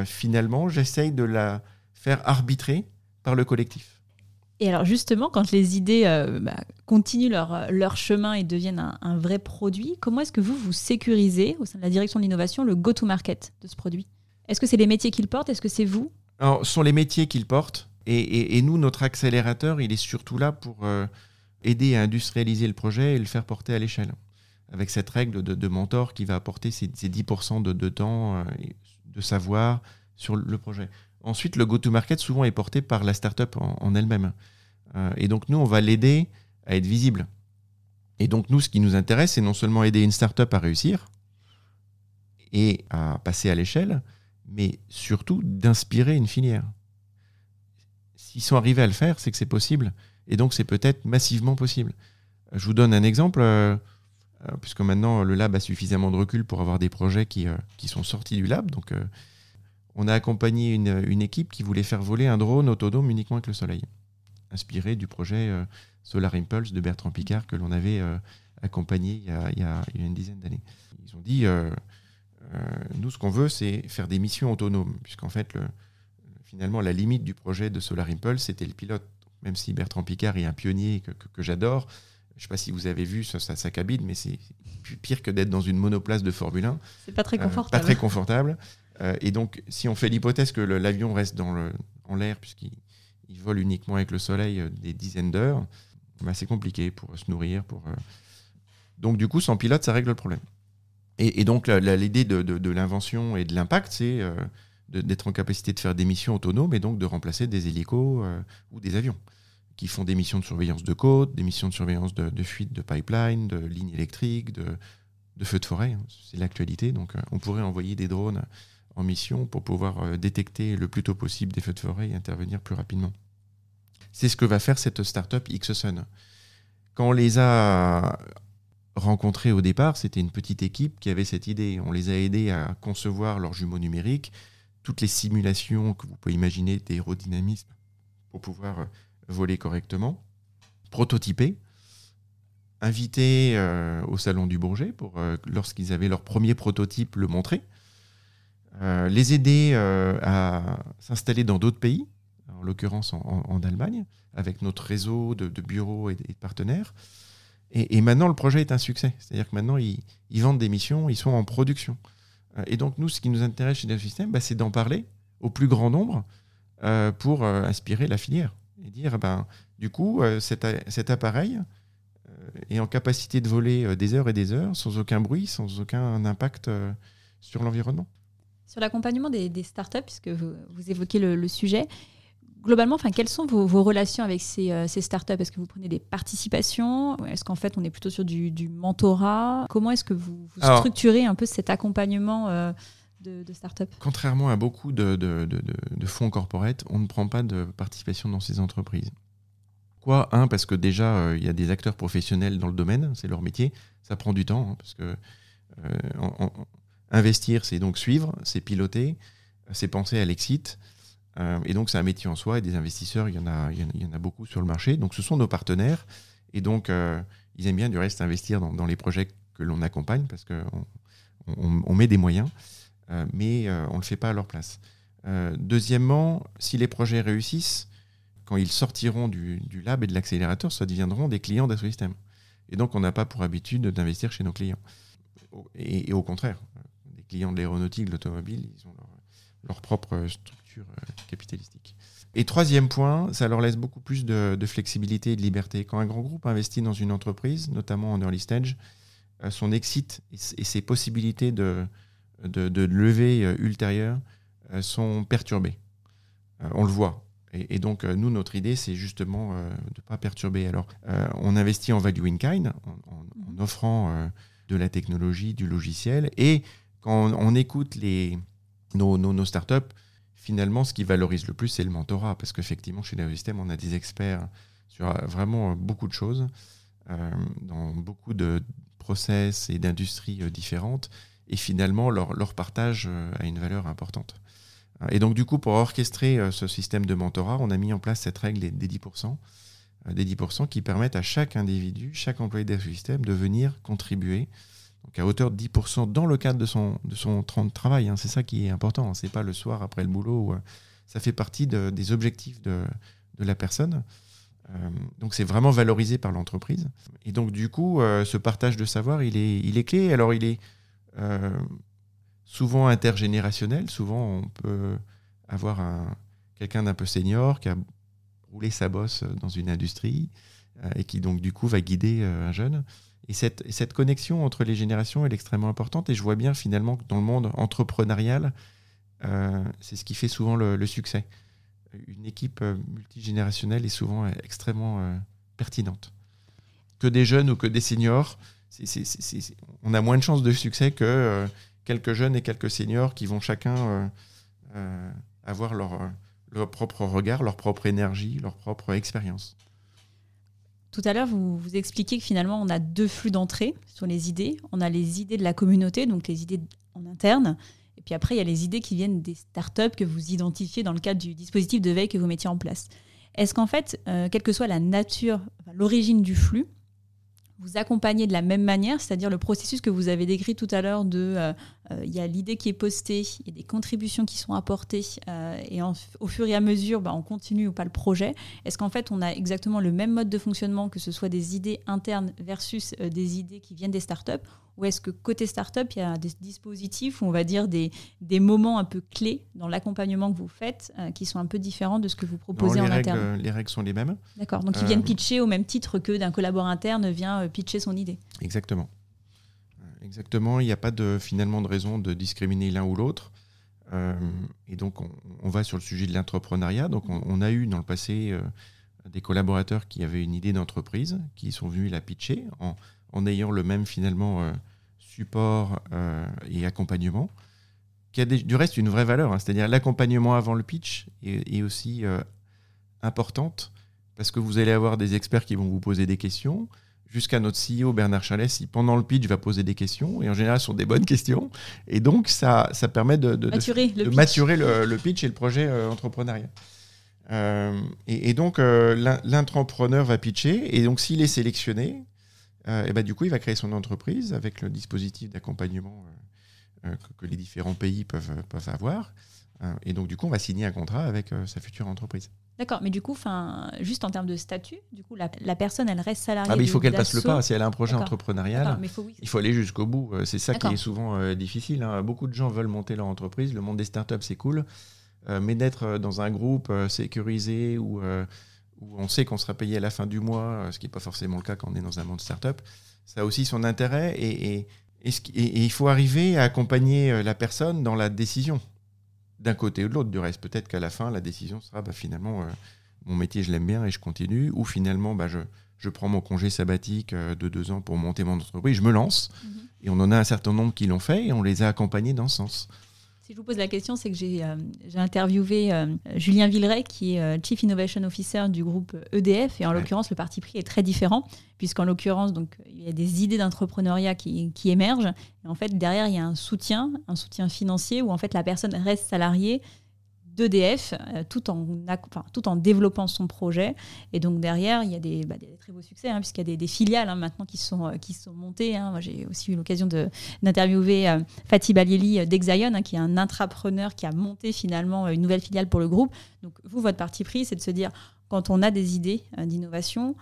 finalement, j'essaye de la faire arbitrer par le collectif. Et alors justement, quand les idées euh, bah, continuent leur, leur, chemin et deviennent un, vrai produit, comment est-ce que vous, vous sécurisez au sein de la direction de l'innovation le go-to-market de ce produit? Est-ce que c'est les métiers qu'ils portent? Est-ce que c'est vous? Alors, ce sont les métiers qu'ils portent. Et, et, et, nous, notre accélérateur, il est surtout là pour euh, aider à industrialiser le projet et le faire porter à l'échelle. Avec cette règle de, mentor qui va apporter ces, ces 10% de, de temps, euh, de savoir sur le projet. Ensuite, le go-to-market souvent est porté par la startup en, en elle-même. Euh, et donc, nous, on va l'aider à être visible. Et donc, nous, ce qui nous intéresse, c'est non seulement aider une startup à réussir et à passer à l'échelle, mais surtout d'inspirer une filière. S'ils sont arrivés à le faire, c'est que c'est possible. Et donc, c'est peut-être massivement possible. Je vous donne un exemple, euh, puisque maintenant, le lab a suffisamment de recul pour avoir des projets qui, euh, qui sont sortis du lab. Donc, euh, on a accompagné une, une, équipe qui voulait faire voler un drone autonome uniquement avec le soleil, inspiré du projet euh, Solar Impulse de Bertrand Picard que l'on avait euh, accompagné il y, a, il, y a, il y, a, une dizaine d'années. Ils ont dit, euh, nous, ce qu'on veut, c'est faire des missions autonomes, puisqu'en fait, le, finalement, la limite du projet de Solar Impulse, c'était le pilote. Même si Bertrand Picard est un pionnier que, que, que j'adore, je ne sais pas si vous avez vu sa, cabine, mais c'est pire que d'être dans une monoplace de Formule 1. C'est pas très confortable. pas très confortable. Euh, et donc, si on fait l'hypothèse que l'avion reste en l'air, puisqu'il il vole uniquement avec le soleil euh, des dizaines d'heures, bah, c'est compliqué pour se nourrir. Euh... Donc, du coup, sans pilote, ça règle le problème. Et, donc, l'idée de, l'invention et de l'impact, c'est d'être en capacité de faire des missions autonomes et donc de remplacer des hélicos ou des avions qui font des missions de surveillance de côte, des missions de surveillance de, de fuite de pipeline, de lignes électriques, de, de feux de forêt. C'est l'actualité. Donc, on pourrait envoyer des drones en mission pour pouvoir euh, détecter le plus tôt possible des feux de forêt et intervenir plus rapidement. C'est ce que va faire cette startup Xsun. Quand on les a rencontrés au départ, c'était une petite équipe qui avait cette idée. On les a aidés à concevoir leurs jumeaux numériques, toutes les simulations que vous pouvez imaginer d'aérodynamisme pour pouvoir voler correctement, prototyper, inviter euh, au salon du Bourget pour euh, lorsqu'ils avaient leur premier prototype le montrer, euh, les aider euh, à s'installer dans d'autres pays, en l'occurrence en, Allemagne, avec notre réseau de, bureaux et, de partenaires. Et, maintenant, le projet est un succès. C'est-à-dire que maintenant, ils, vendent des missions, ils sont en production. Euh, et donc, nous, ce qui nous intéresse chez System, bah, c'est d'en parler au plus grand nombre pour inspirer la filière et dire, ben, du coup, cet appareil est en capacité de voler des heures et des heures sans aucun bruit, sans aucun impact sur l'environnement. Sur l'accompagnement des, des, startups, puisque vous, vous évoquez le, le, sujet, globalement, enfin, quelles sont vos, vos relations avec ces, euh, ces startups? Est-ce que vous prenez des participations? Est-ce qu'en fait, on est plutôt sur du, du mentorat? Comment est-ce que vous, vous Alors, structurez un peu cet accompagnement euh, de, de startups? Contrairement à beaucoup de, de, de fonds corporate, on ne prend pas de participation dans ces entreprises. Quoi? Un, parce que déjà, euh, il y a des acteurs professionnels dans le domaine, c'est leur métier. Ça prend du temps, hein, parce que euh, Investir, c'est donc suivre, c'est piloter, c'est penser à l'exit. Euh, et donc, c'est un métier en soi. Et des investisseurs, il y, en a, beaucoup sur le marché. Donc, ce sont nos partenaires. Et donc, euh, ils aiment bien du reste investir dans, les projets que l'on accompagne parce qu'on on, on, met des moyens, euh, mais on ne le fait pas à leur place. Deuxièmement, si les projets réussissent, quand ils sortiront du, lab et de l'accélérateur, ça deviendront des clients d'Assosystem. Et donc, on n'a pas pour habitude d'investir chez nos clients. Et, au contraire, clients de l'aéronautique, de l'automobile, ils ont leur, propre structure euh, capitalistique. Et troisième point, ça leur laisse beaucoup plus de, flexibilité et de liberté. Quand un grand groupe investit dans une entreprise, notamment en early stage, euh, son exit et, ses possibilités de, de, de euh, ultérieure sont perturbées. on le voit. Et, donc, nous, notre idée, c'est justement de ne pas perturber. Alors, on investit en value in kind, en offrant de la technologie, du logiciel, et quand on, écoute nos, startups, finalement, ce qui valorise le plus, c'est le mentorat. Parce qu'effectivement, chez Neosystem, on a des experts sur vraiment beaucoup de choses, euh, dans beaucoup de process et d'industries euh, différentes. Et finalement, leur, partage euh, a une valeur importante. Et donc, du coup, pour orchestrer euh, ce système de mentorat, on a mis en place cette règle des, des 10%, euh, des 10% qui permettent à chaque individu, chaque employé d'Ersystem de venir contribuer donc à hauteur de 10% dans le cadre de son, de son temps de travail. Hein. C'est ça qui est important. Hein. C'est pas le soir après le boulot. Euh, ça fait partie de, des objectifs de, de la personne. donc c'est vraiment valorisé par l'entreprise. Et donc du coup, ce partage de savoir, il est, il est clé. Alors il est souvent intergénérationnel. Souvent, on peut avoir quelqu'un d'un peu senior qui a roulé sa bosse dans une industrie et qui donc du coup va guider un jeune. Et cette, connexion entre les générations est extrêmement importante. Et je vois bien finalement que dans le monde entrepreneurial, euh, c'est ce qui fait souvent le, succès. Une équipe euh, multigénérationnelle est souvent euh, extrêmement pertinente. Que des jeunes ou que des seniors, on a moins de chances de succès que quelques jeunes et quelques seniors qui vont chacun avoir leur propre regard, leur propre énergie, leur propre expérience. Tout à l'heure, vous, vous expliquez que finalement, on a deux flux d'entrée sur les idées. On a les idées de la communauté, donc les idées en interne. Et puis après, il y a les idées qui viennent des startups que vous identifiez dans le cadre du dispositif de veille que vous mettiez en place. Est-ce qu'en fait, euh, quelle que soit la nature, l'origine du flux, vous accompagnez de la même manière, c'est-à-dire le processus que vous avez décrit tout à l'heure de euh, il y a l'idée qui est postée, il y a des contributions qui sont apportées euh, et au fur et à mesure bah, on continue ou pas le projet. Est-ce qu'en fait on a exactement le même mode de fonctionnement que ce soit des idées internes versus des idées qui viennent des startups? Ou est-ce que côté startup, il y a des dispositifs on va dire des, des moments un peu clés dans l'accompagnement que vous faites euh, qui sont un peu différents de ce que vous proposez en interne? Les règles sont les mêmes. D'accord, donc ils viennent euh, pitcher au même titre que d'un collaborateur interne vient euh, pitcher son idée. Exactement. Exactement, il n'y a pas de, finalement de raison de discriminer l'un ou l'autre. et donc, on, va sur le sujet de l'entrepreneuriat. Donc, on, a eu dans le passé des collaborateurs qui avaient une idée d'entreprise, qui sont venus la pitcher en, ayant le même finalement euh, support euh, et accompagnement, qui a du reste une vraie valeur. Hein. C'est-à-dire l'accompagnement avant le pitch est, aussi euh, importante parce que vous allez avoir des experts qui vont vous poser des questions. Jusqu'à notre CEO Bernard Chalès, pendant le pitch va poser des questions, et en général ce sont des bonnes questions. Et donc ça, ça permet de, maturer, le, maturer le, pitch et le projet entrepreneurial. et, et, donc l'entrepreneur va pitcher, et donc s'il est sélectionné, euh, et bah, du coup, il va créer son entreprise avec le dispositif d'accompagnement euh, euh, que, les différents pays peuvent, peuvent avoir. Et donc, du coup, on va signer un contrat avec sa future entreprise. D'accord, mais du coup, juste en termes de statut, du coup, la, personne, elle reste salariée. Ah, mais il faut qu'elle passe le pas. Si elle a un projet entrepreneurial, il faut aller jusqu'au bout. C'est ça qui est souvent difficile. Hein. Beaucoup de gens veulent monter leur entreprise. Le monde des startups, c'est cool. mais d'être dans un groupe sécurisé où on sait qu'on sera payé à la fin du mois, euh, ce qui n'est pas forcément le cas quand on est dans un monde startup, ça a aussi son intérêt et, il faut arriver à accompagner euh, la personne dans la décision, d'un côté ou de l'autre. Du reste, peut-être qu'à la fin, la décision sera bah, finalement, euh, mon métier, je l'aime bien et je continue, ou finalement, bah, je, prends mon congé sabbatique de deux ans pour monter mon entreprise, je me lance. Mm-hmm. Et on en a un certain nombre qui l'ont fait et on les a accompagnés dans ce sens. Si je vous pose la question, c'est que j'ai euh, interviewé euh, Julien Villeray, qui est euh, Chief Innovation Officer du groupe EDF, et en l'occurrence, le parti pris est très différent, puisqu'en l'occurrence, donc il y a des idées d'entrepreneuriat qui, qui, émergent, et en fait, derrière, il y a un soutien, un soutien financier, où en fait, la personne reste salariée, d'EDF euh, tout, en, tout en développant son projet. Et donc derrière, il y a des, bah, très beaux succès, hein, puisqu'il y a des, filiales hein, maintenant qui sont, euh, qui sont montées. Hein. Moi, j'ai aussi eu l'occasion d'interviewer euh, Fatih Balieli d'Exaion, qui est un intrapreneur qui a monté finalement une nouvelle filiale pour le groupe. Donc vous, votre parti pris, c'est de se dire, quand on a des idées d'innovation,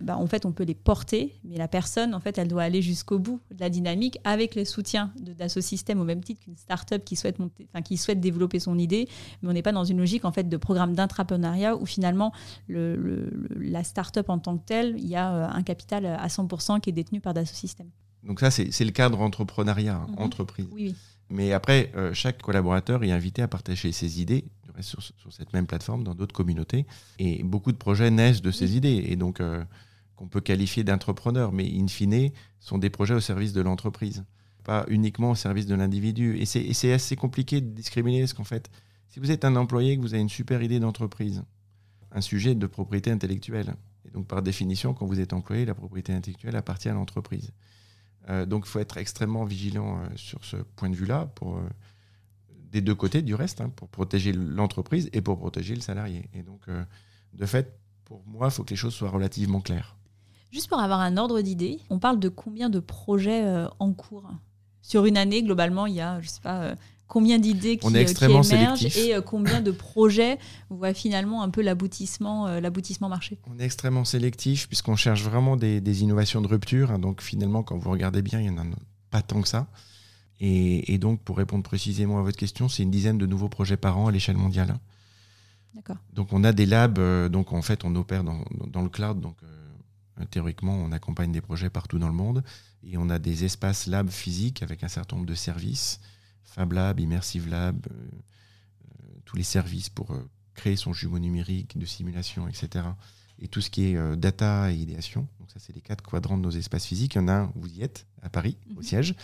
bah, en fait, on peut les porter, mais la personne, en fait, elle doit aller jusqu'au bout de la dynamique avec les soutiens d'Asso System au même titre qu'une start-up qui souhaite, monter, qui souhaite développer son idée. Mais on n'est pas dans une logique, en fait, de programme d'intrapreneuriat où finalement, le, la start-up en tant que telle, il y a euh, un capital à 100% qui est détenu par Dassault System. Donc ça, c'est le cadre entrepreneuriat, hein, mhm. entreprise. Oui, Mais après, euh, chaque collaborateur est invité à partager ses idées sur, sur, cette même plateforme dans d'autres communautés. Et beaucoup de projets naissent de ces idées, et donc euh, qu'on peut qualifier d'entrepreneurs, mais in fine, sont des projets au service de l'entreprise, pas uniquement au service de l'individu. Et c'est assez compliqué de discriminer, parce qu'en fait, si vous êtes un employé, que vous avez une super idée d'entreprise, un sujet de propriété intellectuelle, et donc par définition, quand vous êtes employé, la propriété intellectuelle appartient à l'entreprise. Euh, donc il faut être extrêmement vigilant euh, sur ce point de vue-là pour des deux côtés du reste, hein, pour protéger l'entreprise et pour protéger le salarié. Et donc, euh, de fait, pour moi, il faut que les choses soient relativement claires. Juste pour avoir un ordre d'idée, on parle de combien de projets euh, en cours? Sur une année, globalement, il y a, je sais pas, euh, combien d'idées qui, émergent sélectif. et combien de projets voient finalement un peu l'aboutissement l'aboutissement marché? On est extrêmement sélectif puisqu'on cherche vraiment des, des innovations de rupture. hein. donc finalement, quand vous regardez bien, il n'y en a pas tant que ça. Et, et donc, pour répondre précisément à votre question, c'est une dizaine de nouveaux projets par an à l'échelle mondiale. hein. D'accord. Donc on a des labs, euh, donc en fait on opère dans, le cloud, donc euh, théoriquement on accompagne des projets partout dans le monde, et on a des espaces labs physiques avec un certain nombre de services, Fab Lab, Immersive Lab, euh, euh, tous les services pour créer son jumeau numérique, de simulation, etc. Et tout ce qui est euh, data et idéation. Donc ça c'est les quatre quadrants de nos espaces physiques. Il y en a un où vous y êtes, à Paris, au Mhm. siège,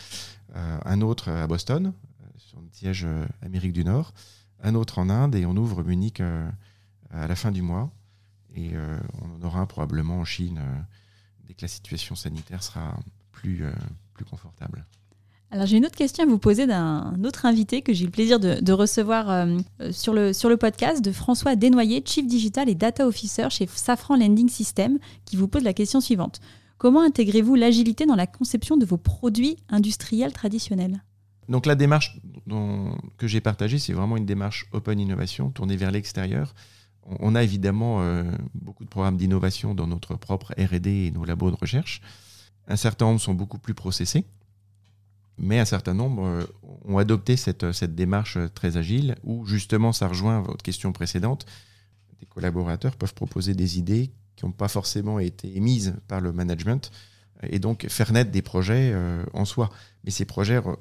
Euh, un autre à Boston, euh, sur le siège euh, Amérique du Nord, un autre en Inde et on ouvre Munich euh, à la fin du mois. Et euh, on en aura un probablement en Chine euh, dès que la situation sanitaire sera plus, euh, plus confortable. Alors j'ai une autre question à vous poser d'un autre invité que j'ai eu le plaisir de, recevoir euh, euh, sur, le, podcast de François Desnoyers, Chief Digital et Data Officer chez Safran Lending System, qui vous pose la question suivante. Comment intégrez-vous l'agilité dans la conception de vos produits industriels traditionnels? Donc la démarche que j'ai partagée, c'est vraiment une démarche open innovation, tournée vers l'extérieur. On, on a évidemment euh, beaucoup de programmes d'innovation dans notre propre RD et nos labos de recherche. Un certain nombre sont beaucoup plus processés, mais un certain nombre euh, ont adopté cette, cette démarche euh, très agile, où justement ça rejoint votre question précédente. Des collaborateurs peuvent proposer des idées qui n'ont pas forcément été émises par le management, et donc faire naître des projets euh, en soi. Mais ces projets re-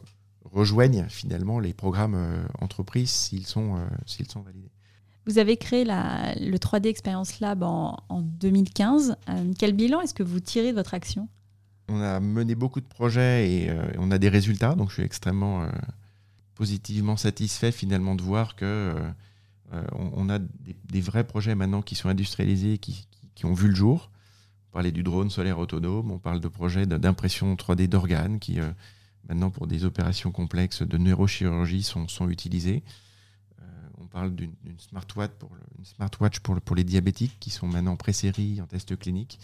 rejoignent finalement les programmes euh, entreprises s'ils sont, euh, sont validés. Vous avez créé le 3D Experience Lab en, en 2015. Euh, quel bilan est-ce que vous tirez de votre action? On a mené beaucoup de projets et euh, on a des résultats, donc je suis extrêmement euh, positivement satisfait finalement de voir que euh, on, a des, vrais projets maintenant qui sont industrialisés, qui, qui- ont vu le jour. On parlait du drone solaire autonome, on parle de projets d'impression 3D d'organes qui maintenant pour des opérations complexes de neurochirurgie sont, utilisés. On parle d'une smartwatch pour, pour, le- pour les diabétiques qui sont maintenant pré-série en test clinique.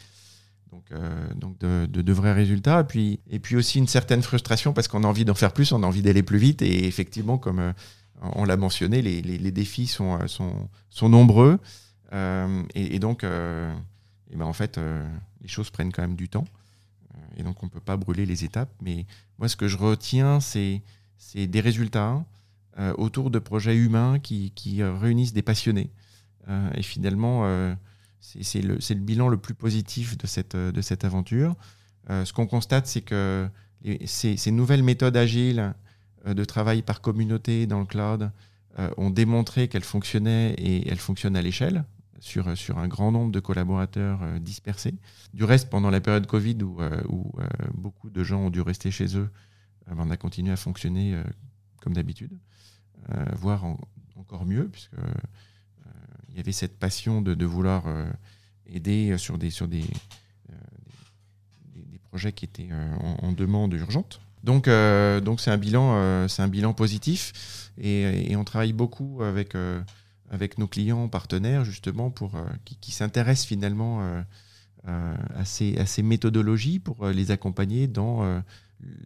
Donc, euh, donc de, vrais résultats. Et puis, et puis aussi une certaine frustration parce qu'on a envie d'en faire plus, on a envie d'aller plus vite. Et effectivement, comme euh, on l'a mentionné, les, les- défis sont, euh, sont, sont nombreux. Et, donc, et ben en fait, les choses prennent quand même du temps. Et donc, on ne peut pas brûler les étapes. Mais moi, ce que je retiens, c'est des résultats autour de projets humains qui, qui, réunissent des passionnés. Et finalement, c'est le, bilan le plus positif de cette, aventure. Euh, ce qu'on constate, c'est que ces, nouvelles méthodes agiles euh, de travail par communauté dans le cloud euh, ont démontré qu'elles fonctionnaient et elles fonctionnent à l'échelle sur, un grand nombre de collaborateurs dispersés. Du reste, pendant la période Covid où, beaucoup de gens ont dû rester chez eux, on a continué à fonctionner comme d'habitude, voire en- encore mieux, puisque il y avait cette passion de, vouloir euh, aider sur des, sur des, euh, des, projets qui étaient euh, en, demande urgente. Donc, donc c'est un bilan, c'est un bilan positif, et, on travaille beaucoup avec avec nos clients partenaires justement pour qui, qui s'intéressent finalement à, ces, à ces méthodologies pour les accompagner dans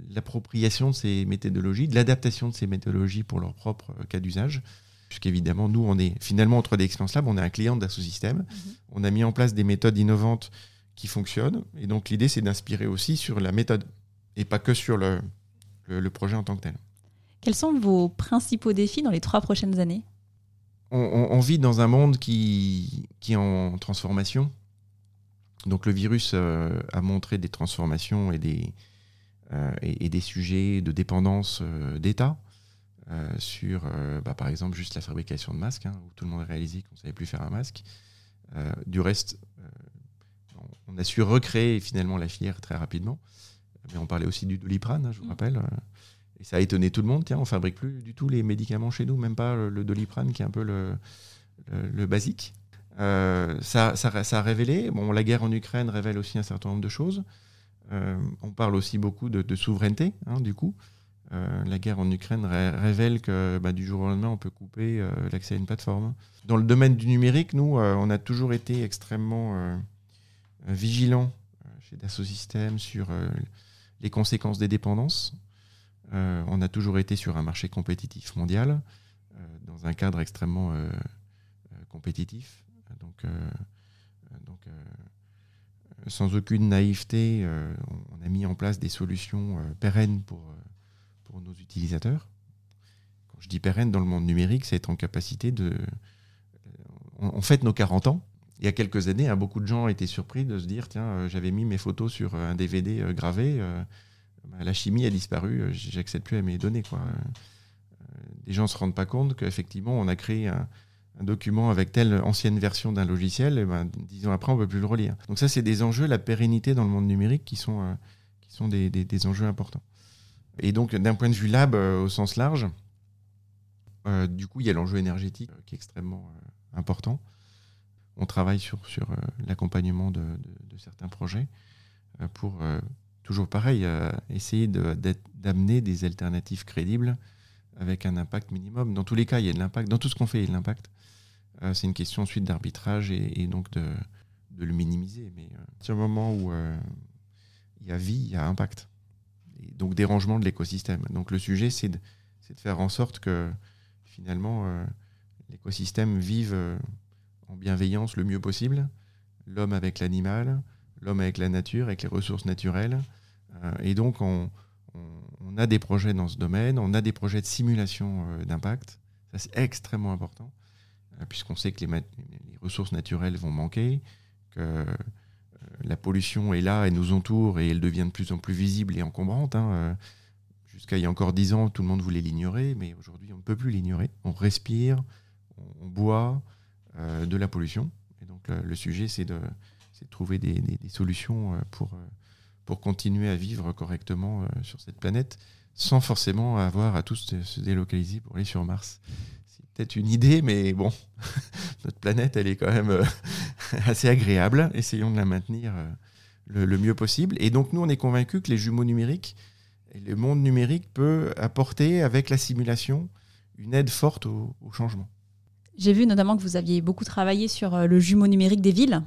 l'appropriation de ces méthodologies, de l'adaptation de ces méthodologies pour leur propre cas d'usage. Puisqu'évidemment, nous, on est finalement entre des expériences lab, on est un client d'Assosystème. On a mis en place des méthodes innovantes qui fonctionnent. Et donc, l'idée, c'est d'inspirer aussi sur la méthode et pas que sur le, le, le projet en tant que tel. Quels sont vos principaux défis dans les trois prochaines années? On, on- on vit dans un monde qui, qui est en transformation. Donc le virus euh, a montré des transformations et des, euh, et, et des sujets de dépendance euh, d'État euh, sur, euh, bah, par exemple, juste la fabrication de masques, hein, où tout le monde a réalisé qu'on ne savait plus faire un masque. Euh, du reste, on- a su recréer finalement la filière très rapidement. Mais on parlait aussi du doliprane, hein, je vous Mm. rappelle. et ça a étonné tout le monde. Tiens, on fabrique plus du tout les médicaments chez nous, même pas le, le doliprane qui est un peu le, le, le basique. Ça, ça, ça a révélé. Bon, la guerre en Ukraine révèle aussi un certain nombre de choses. On parle aussi beaucoup de, de souveraineté, hein, du coup. Euh, la guerre en Ukraine ré- révèle que bah, du jour au lendemain, on peut couper euh, l'accès à une plateforme. Dans le domaine du numérique, nous, euh, on a toujours été extrêmement vigilants chez Dassault Systèmes sur les conséquences des dépendances. on a toujours été sur un marché compétitif mondial, dans un cadre extrêmement compétitif. Donc sans aucune naïveté, on a mis en place des solutions pérennes pour, nos utilisateurs. Quand je dis pérenne dans le monde numérique, c'est être en capacité de. On, fête nos 40 ans. Il y a quelques années, hein, beaucoup de gens étaient surpris de se dire tiens, euh, j'avais mis mes photos sur un DVD euh, gravé, euh, bah, la chimie a disparu, j'accède plus à mes données. Quoi. les gens ne se rendent pas compte qu'effectivement, on a créé un, document avec telle ancienne version d'un logiciel, et ben, dix ans après, on ne peut plus le relire. Donc ça, c'est des enjeux, la pérennité dans le monde numérique qui sont, qui sont des, des enjeux importants. Et donc, d'un point de vue lab euh, au sens large, euh, du coup, il y a l'enjeu énergétique euh, qui est extrêmement important. On travaille sur, l'accompagnement de, certains projets pour, toujours pareil, essayer d'amener des alternatives crédibles avec un impact minimum. Dans tous les cas, il y a de l'impact. Dans tout ce qu'on fait, il y a de l'impact. c'est une question ensuite d'arbitrage et, donc de, le minimiser. Mais à un moment où il y a vie, il y a impact donc dérangement de l'écosystème. Donc le sujet, c'est de, faire en sorte que finalement euh, l'écosystème vive euh, en bienveillance le mieux possible, l'homme avec l'animal, l'homme avec la nature, avec les ressources naturelles. Euh, et donc on, a des projets dans ce domaine, on a des projets de simulation d'impact. Ça c'est extrêmement important, puisqu'on sait que les, ressources naturelles vont manquer, que la pollution est là et nous entoure et elle devient de plus en plus visible et encombrante. Hein, euh, jusqu'à il y a encore dix ans, tout le monde voulait l'ignorer, mais aujourd'hui, on ne peut plus l'ignorer. On respire, on, boit euh, de la pollution. Et donc, le sujet, c'est de, trouver des, solutions euh, pour, pour continuer à vivre correctement sur cette planète sans forcément avoir à tous se délocaliser pour aller sur Mars peut-être une idée, mais bon, notre planète, elle est quand même euh, assez agréable. Essayons de la maintenir euh, le, mieux possible. Et donc, nous, on est convaincus que les jumeaux numériques, le monde numérique peut apporter, avec la simulation, une aide forte au changement. J'ai vu notamment que vous aviez beaucoup travaillé sur euh, le jumeau numérique des villes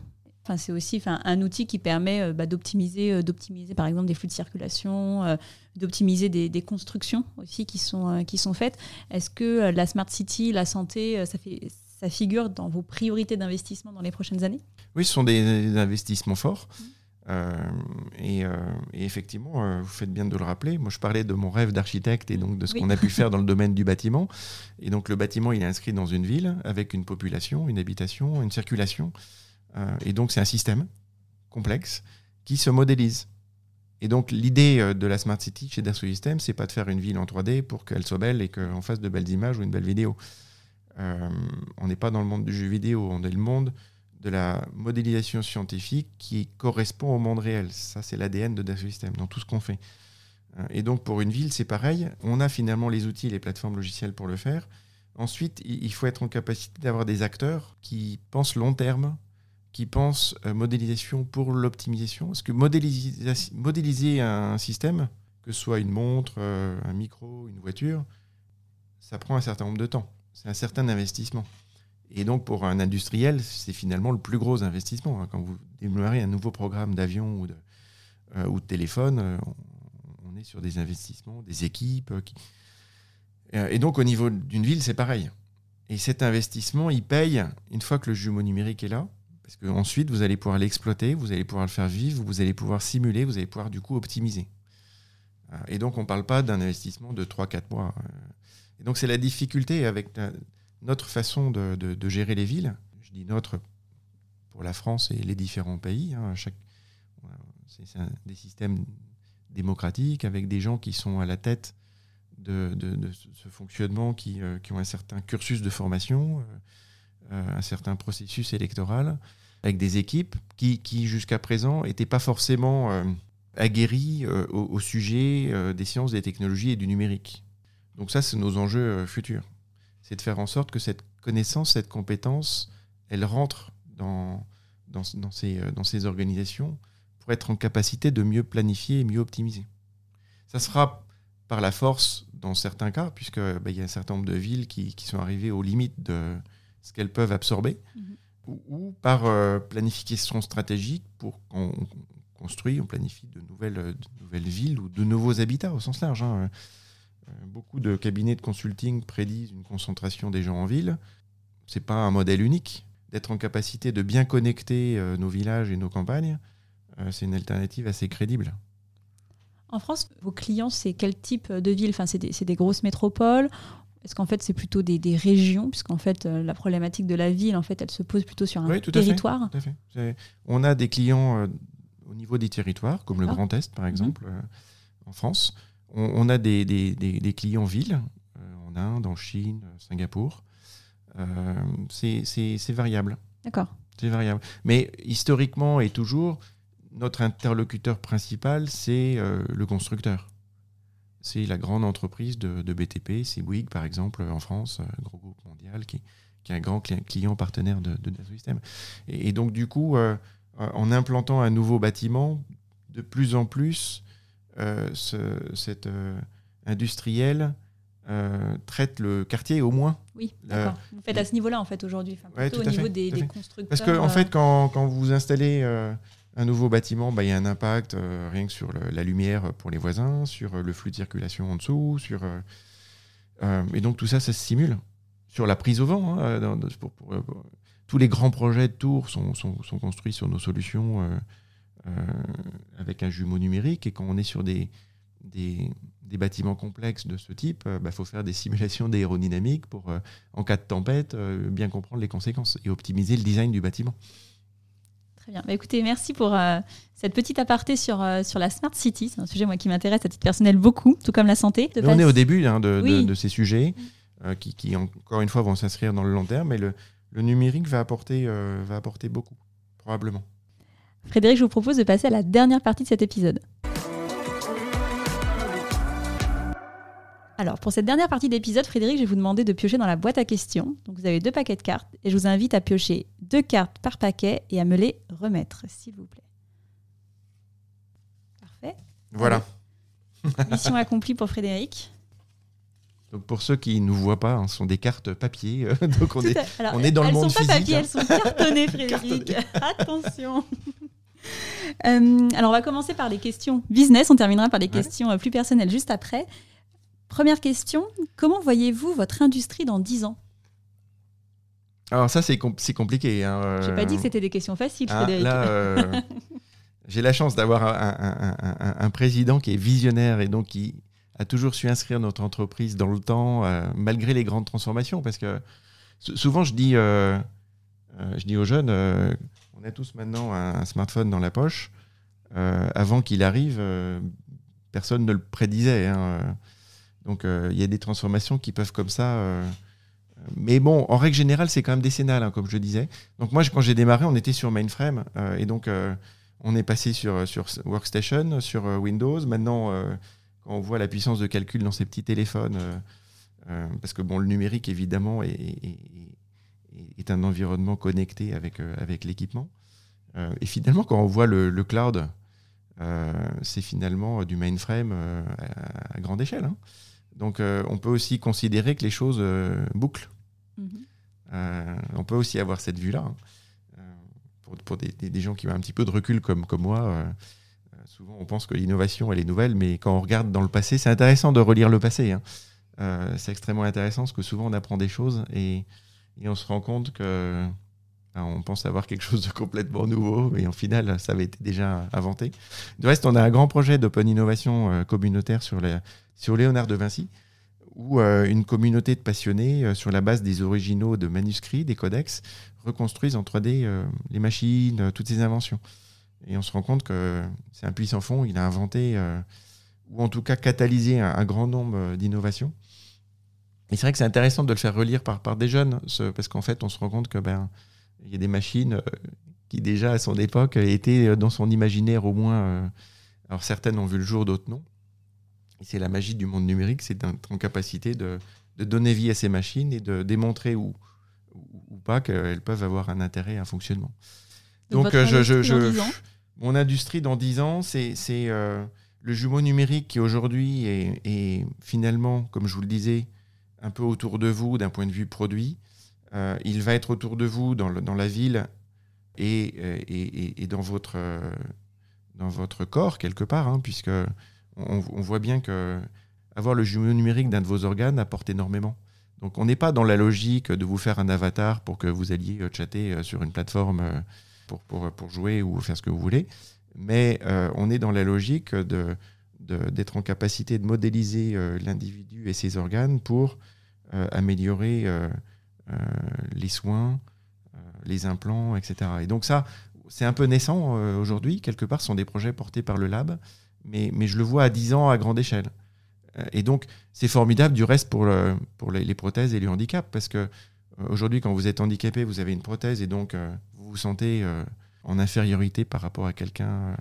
c'est aussi un outil qui permet euh, bah, d'optimiser, euh, d'optimiser par exemple des flux de circulation, euh, d'optimiser des, constructions aussi qui sont, qui sont faites. Est-ce que la smart city, la santé, ça, fait, ça figure dans vos priorités d'investissement dans les prochaines années? Oui, ce sont des, investissements forts. Mmh. et, effectivement, vous faites bien de le rappeler. Moi, je parlais de mon rêve d'architecte et donc de ce qu'on a pu faire dans le domaine du bâtiment. Et donc, le bâtiment, il est inscrit dans une ville avec une population, une habitation, une circulation. Euh, et donc, c'est un système complexe qui se modélise. Et donc, l'idée euh, de la Smart City chez Dassault Systèmes, c'est pas de faire une ville en 3D pour qu'elle soit belle et qu'on fasse de belles images ou une belle vidéo. Euh, on n'est pas dans le monde du jeu vidéo, on est le monde de la modélisation scientifique qui correspond au monde réel. Ça, c'est l'ADN de Dassault Systèmes dans tout ce qu'on fait. Et donc, pour une ville, c'est pareil. On a finalement les outils les plateformes logicielles pour le faire. Ensuite, il faut être en capacité d'avoir des acteurs qui pensent long terme qui pense euh, modélisation pour l'optimisation Parce que modéliser, un système, que ce soit une montre, euh, un micro, une voiture, ça prend un certain nombre de temps. C'est un certain investissement. Et donc, pour un industriel, c'est finalement le plus gros investissement. Hein. Quand vous démarrez un nouveau programme d'avion ou de, euh, ou de téléphone, on, est sur des investissements, des équipes. Et donc, au niveau d'une ville, c'est pareil. Et cet investissement, il paye une fois que le jumeau numérique est là. Parce qu'ensuite, vous allez pouvoir l'exploiter, vous allez pouvoir le faire vivre, vous allez pouvoir simuler, vous allez pouvoir du coup optimiser. Euh, et donc, on ne parle pas d'un investissement de 3-4 mois. Euh. Et donc, c'est la difficulté avec notre façon de, gérer les villes. Je dis notre pour la France et les différents pays. Hein, chaque, c'est des systèmes démocratiques avec des gens qui sont à la tête de, ce fonctionnement, euh, qui, ont un certain cursus de formation, un certain processus électoral avec des équipes qui, jusqu'à présent n'étaient pas forcément euh, aguerries euh, au, sujet euh, des sciences, des technologies et du numérique. Donc ça, c'est nos enjeux futurs. C'est de faire en sorte que cette connaissance, cette compétence, elle rentre dans, ces, organisations pour être en capacité de mieux planifier et mieux optimiser. Ça sera par la force dans certains cas, puisque bah, il y a un certain nombre de villes qui, qui, sont arrivées aux limites de ce qu'elles peuvent absorber. Mhm ou, par euh, planification stratégique pour qu'on construit, on planifie de nouvelles, nouvelles villes ou de nouveaux habitats au sens large. Hein. beaucoup de cabinets de consulting prédisent une concentration des gens en ville. C'est pas un modèle unique. D'être en capacité de bien connecter euh, nos villages et nos campagnes, euh, c'est une alternative assez crédible. En France, vos clients, c'est quel type de ville? Enfin, c'est des, grosses métropoles Est-ce qu'en fait, c'est plutôt des, des régions Puisqu'en fait, euh, la problématique de la ville, en fait, elle se pose plutôt sur un oui, tout territoire. À fait, tout à fait. On a des clients au niveau des territoires, comme le Grand Est, par exemple, mmh. en France. On, on a des, des, clients villes, en Inde, en Chine, Singapour. Euh, c'est variable. D'accord. C'est variable. Mais historiquement et toujours, notre interlocuteur principal, c'est euh, le constructeur. C'est la grande entreprise de, BTP, c'est Bouygues par exemple en France, un gros groupe mondial qui, qui est un grand client, partenaire de, de System. Et, donc du coup, euh, en implantant un nouveau bâtiment, de plus en plus, ce, cet industriel euh, traite le quartier au moins. Oui, d'accord. vous faites à ce niveau-là, en fait, aujourd'hui. Enfin, au niveau des, constructeurs. Parce qu'en en fait, euh, quand, quand, vous installez euh, un nouveau bâtiment, bah, il y a un impact rien que sur la lumière pour les voisins, sur le flux de circulation en dessous, sur. et donc tout ça, ça se simule. Sur la prise au vent, hein, tous les grands projets de tours sont, construits sur nos solutions avec un jumeau numérique. Et quand on est sur des, bâtiments complexes de ce type, il euh, bah, faut faire des simulations d'aérodynamique pour, euh, en cas de tempête, euh, bien comprendre les conséquences et optimiser le design du bâtiment. Très bien. Bah, écoutez, merci pour cette petite aparté sur, sur la Smart City. C'est un sujet moi, qui m'intéresse à titre personnel beaucoup, tout comme la santé. on est au début hein, de, de, ces sujets qui, qui, encore une fois, vont s'inscrire dans le long terme, mais le, le numérique va apporter, va apporter beaucoup, probablement. Frédéric, je vous propose de passer à la dernière partie de cet épisode. Alors, pour cette dernière partie d'épisode, Frédéric, je vais vous demander de piocher dans la boîte à questions. Donc, vous avez deux paquets de cartes et je vous invite à piocher deux cartes par paquet et à me les remettre, s'il vous plaît. Parfait. Voilà. Mission accomplie pour Frédéric. Donc pour ceux qui ne nous voient pas, hein, ce sont des cartes papier. Euh, donc on est, on est dans le monde physique. Elles ne sont pas papier, elles sont cartonnées, Frédéric. Attention. Euh, alors on va commencer par les questions business. On terminera par les questions euh, plus personnelles juste après. Première question, comment voyez-vous votre industrie dans 10 ans? Alors ça, c'est compliqué. Hein, J'ai pas dit que c'était des questions faciles, ah, Frédéric. Euh, j'ai la chance d'avoir un, président qui est visionnaire et donc qui a toujours su inscrire notre entreprise dans le temps, euh, malgré les grandes transformations. Parce que souvent, je dis, euh, je dis aux jeunes, on a tous maintenant un, smartphone dans la poche. avant qu'il arrive, personne ne le prédisait. Hein, donc euh, il y a des transformations qui peuvent comme ça. Euh, mais bon, en règle générale, c'est quand même décennal, hein, comme je disais. Donc moi, quand j'ai démarré, on était sur mainframe. Euh, et donc, on est passé sur, Workstation, sur Windows. Maintenant, quand on voit la puissance de calcul dans ces petits téléphones, parce que bon, le numérique, évidemment, est, un environnement connecté avec, avec l'équipement. et finalement, quand on voit le, cloud, c'est finalement du mainframe à, grande échelle. Hein. Donc euh, on peut aussi considérer que les choses euh, bouclent. Mhm. Euh, on peut aussi avoir cette vue-là. Hein. Pour, des, gens qui ont un petit peu de recul comme, comme moi, souvent on pense que l'innovation elle est nouvelle, mais quand on regarde dans le passé, c'est intéressant de relire le passé. Hein. c'est extrêmement intéressant parce que souvent on apprend des choses et, on se rend compte que on pense avoir quelque chose de complètement nouveau, mais en final, ça avait été déjà inventé. Du reste, on a un grand projet d'open innovation communautaire sur Léonard de Vinci, où euh, une communauté de passionnés, euh, sur la base des originaux de manuscrits, des codex, reconstruisent en 3D euh, les machines, toutes ces inventions. Et on se rend compte que c'est un puissant fond, il a inventé, ou en tout cas catalysé un, grand nombre d'innovations. Et c'est vrai que c'est intéressant de le faire relire par, par des jeunes, parce qu'en fait, on se rend compte que ben, il y a des machines qui déjà à son époque étaient dans son imaginaire au moins. alors certaines ont vu le jour, d'autres non c'est la magie du monde numérique, c'est d'être en capacité de, donner vie à ces machines et de démontrer ou, ou, pas qu'elles peuvent avoir un intérêt, un fonctionnement. Donc, euh, je, mon industrie dans 10 ans, c'est euh, le jumeau numérique qui aujourd'hui est, finalement, comme je vous le disais, un peu autour de vous d'un point de vue produit. Euh, il va être autour de vous dans, la ville et, et, dans, votre, corps quelque part, hein, puisque on, voit bien que avoir le jumeau numérique d'un de vos organes apporte énormément. Donc on n'est pas dans la logique de vous faire un avatar pour que vous alliez chatter sur une plateforme pour, jouer ou faire ce que vous voulez, mais on est dans la logique d'être en capacité de modéliser l'individu et ses organes pour améliorer les soins, les implants, etc. Et donc ça, c'est un peu naissant euh, aujourd'hui, quelque part, ce sont des projets portés par le lab, mais, mais je le vois à 10 ans à grande échelle. Euh, et donc, c'est formidable du reste pour, le, pour les, prothèses et les handicaps, parce que euh, aujourd'hui, quand vous êtes handicapé, vous avez une prothèse et donc vous vous sentez en infériorité par rapport à quelqu'un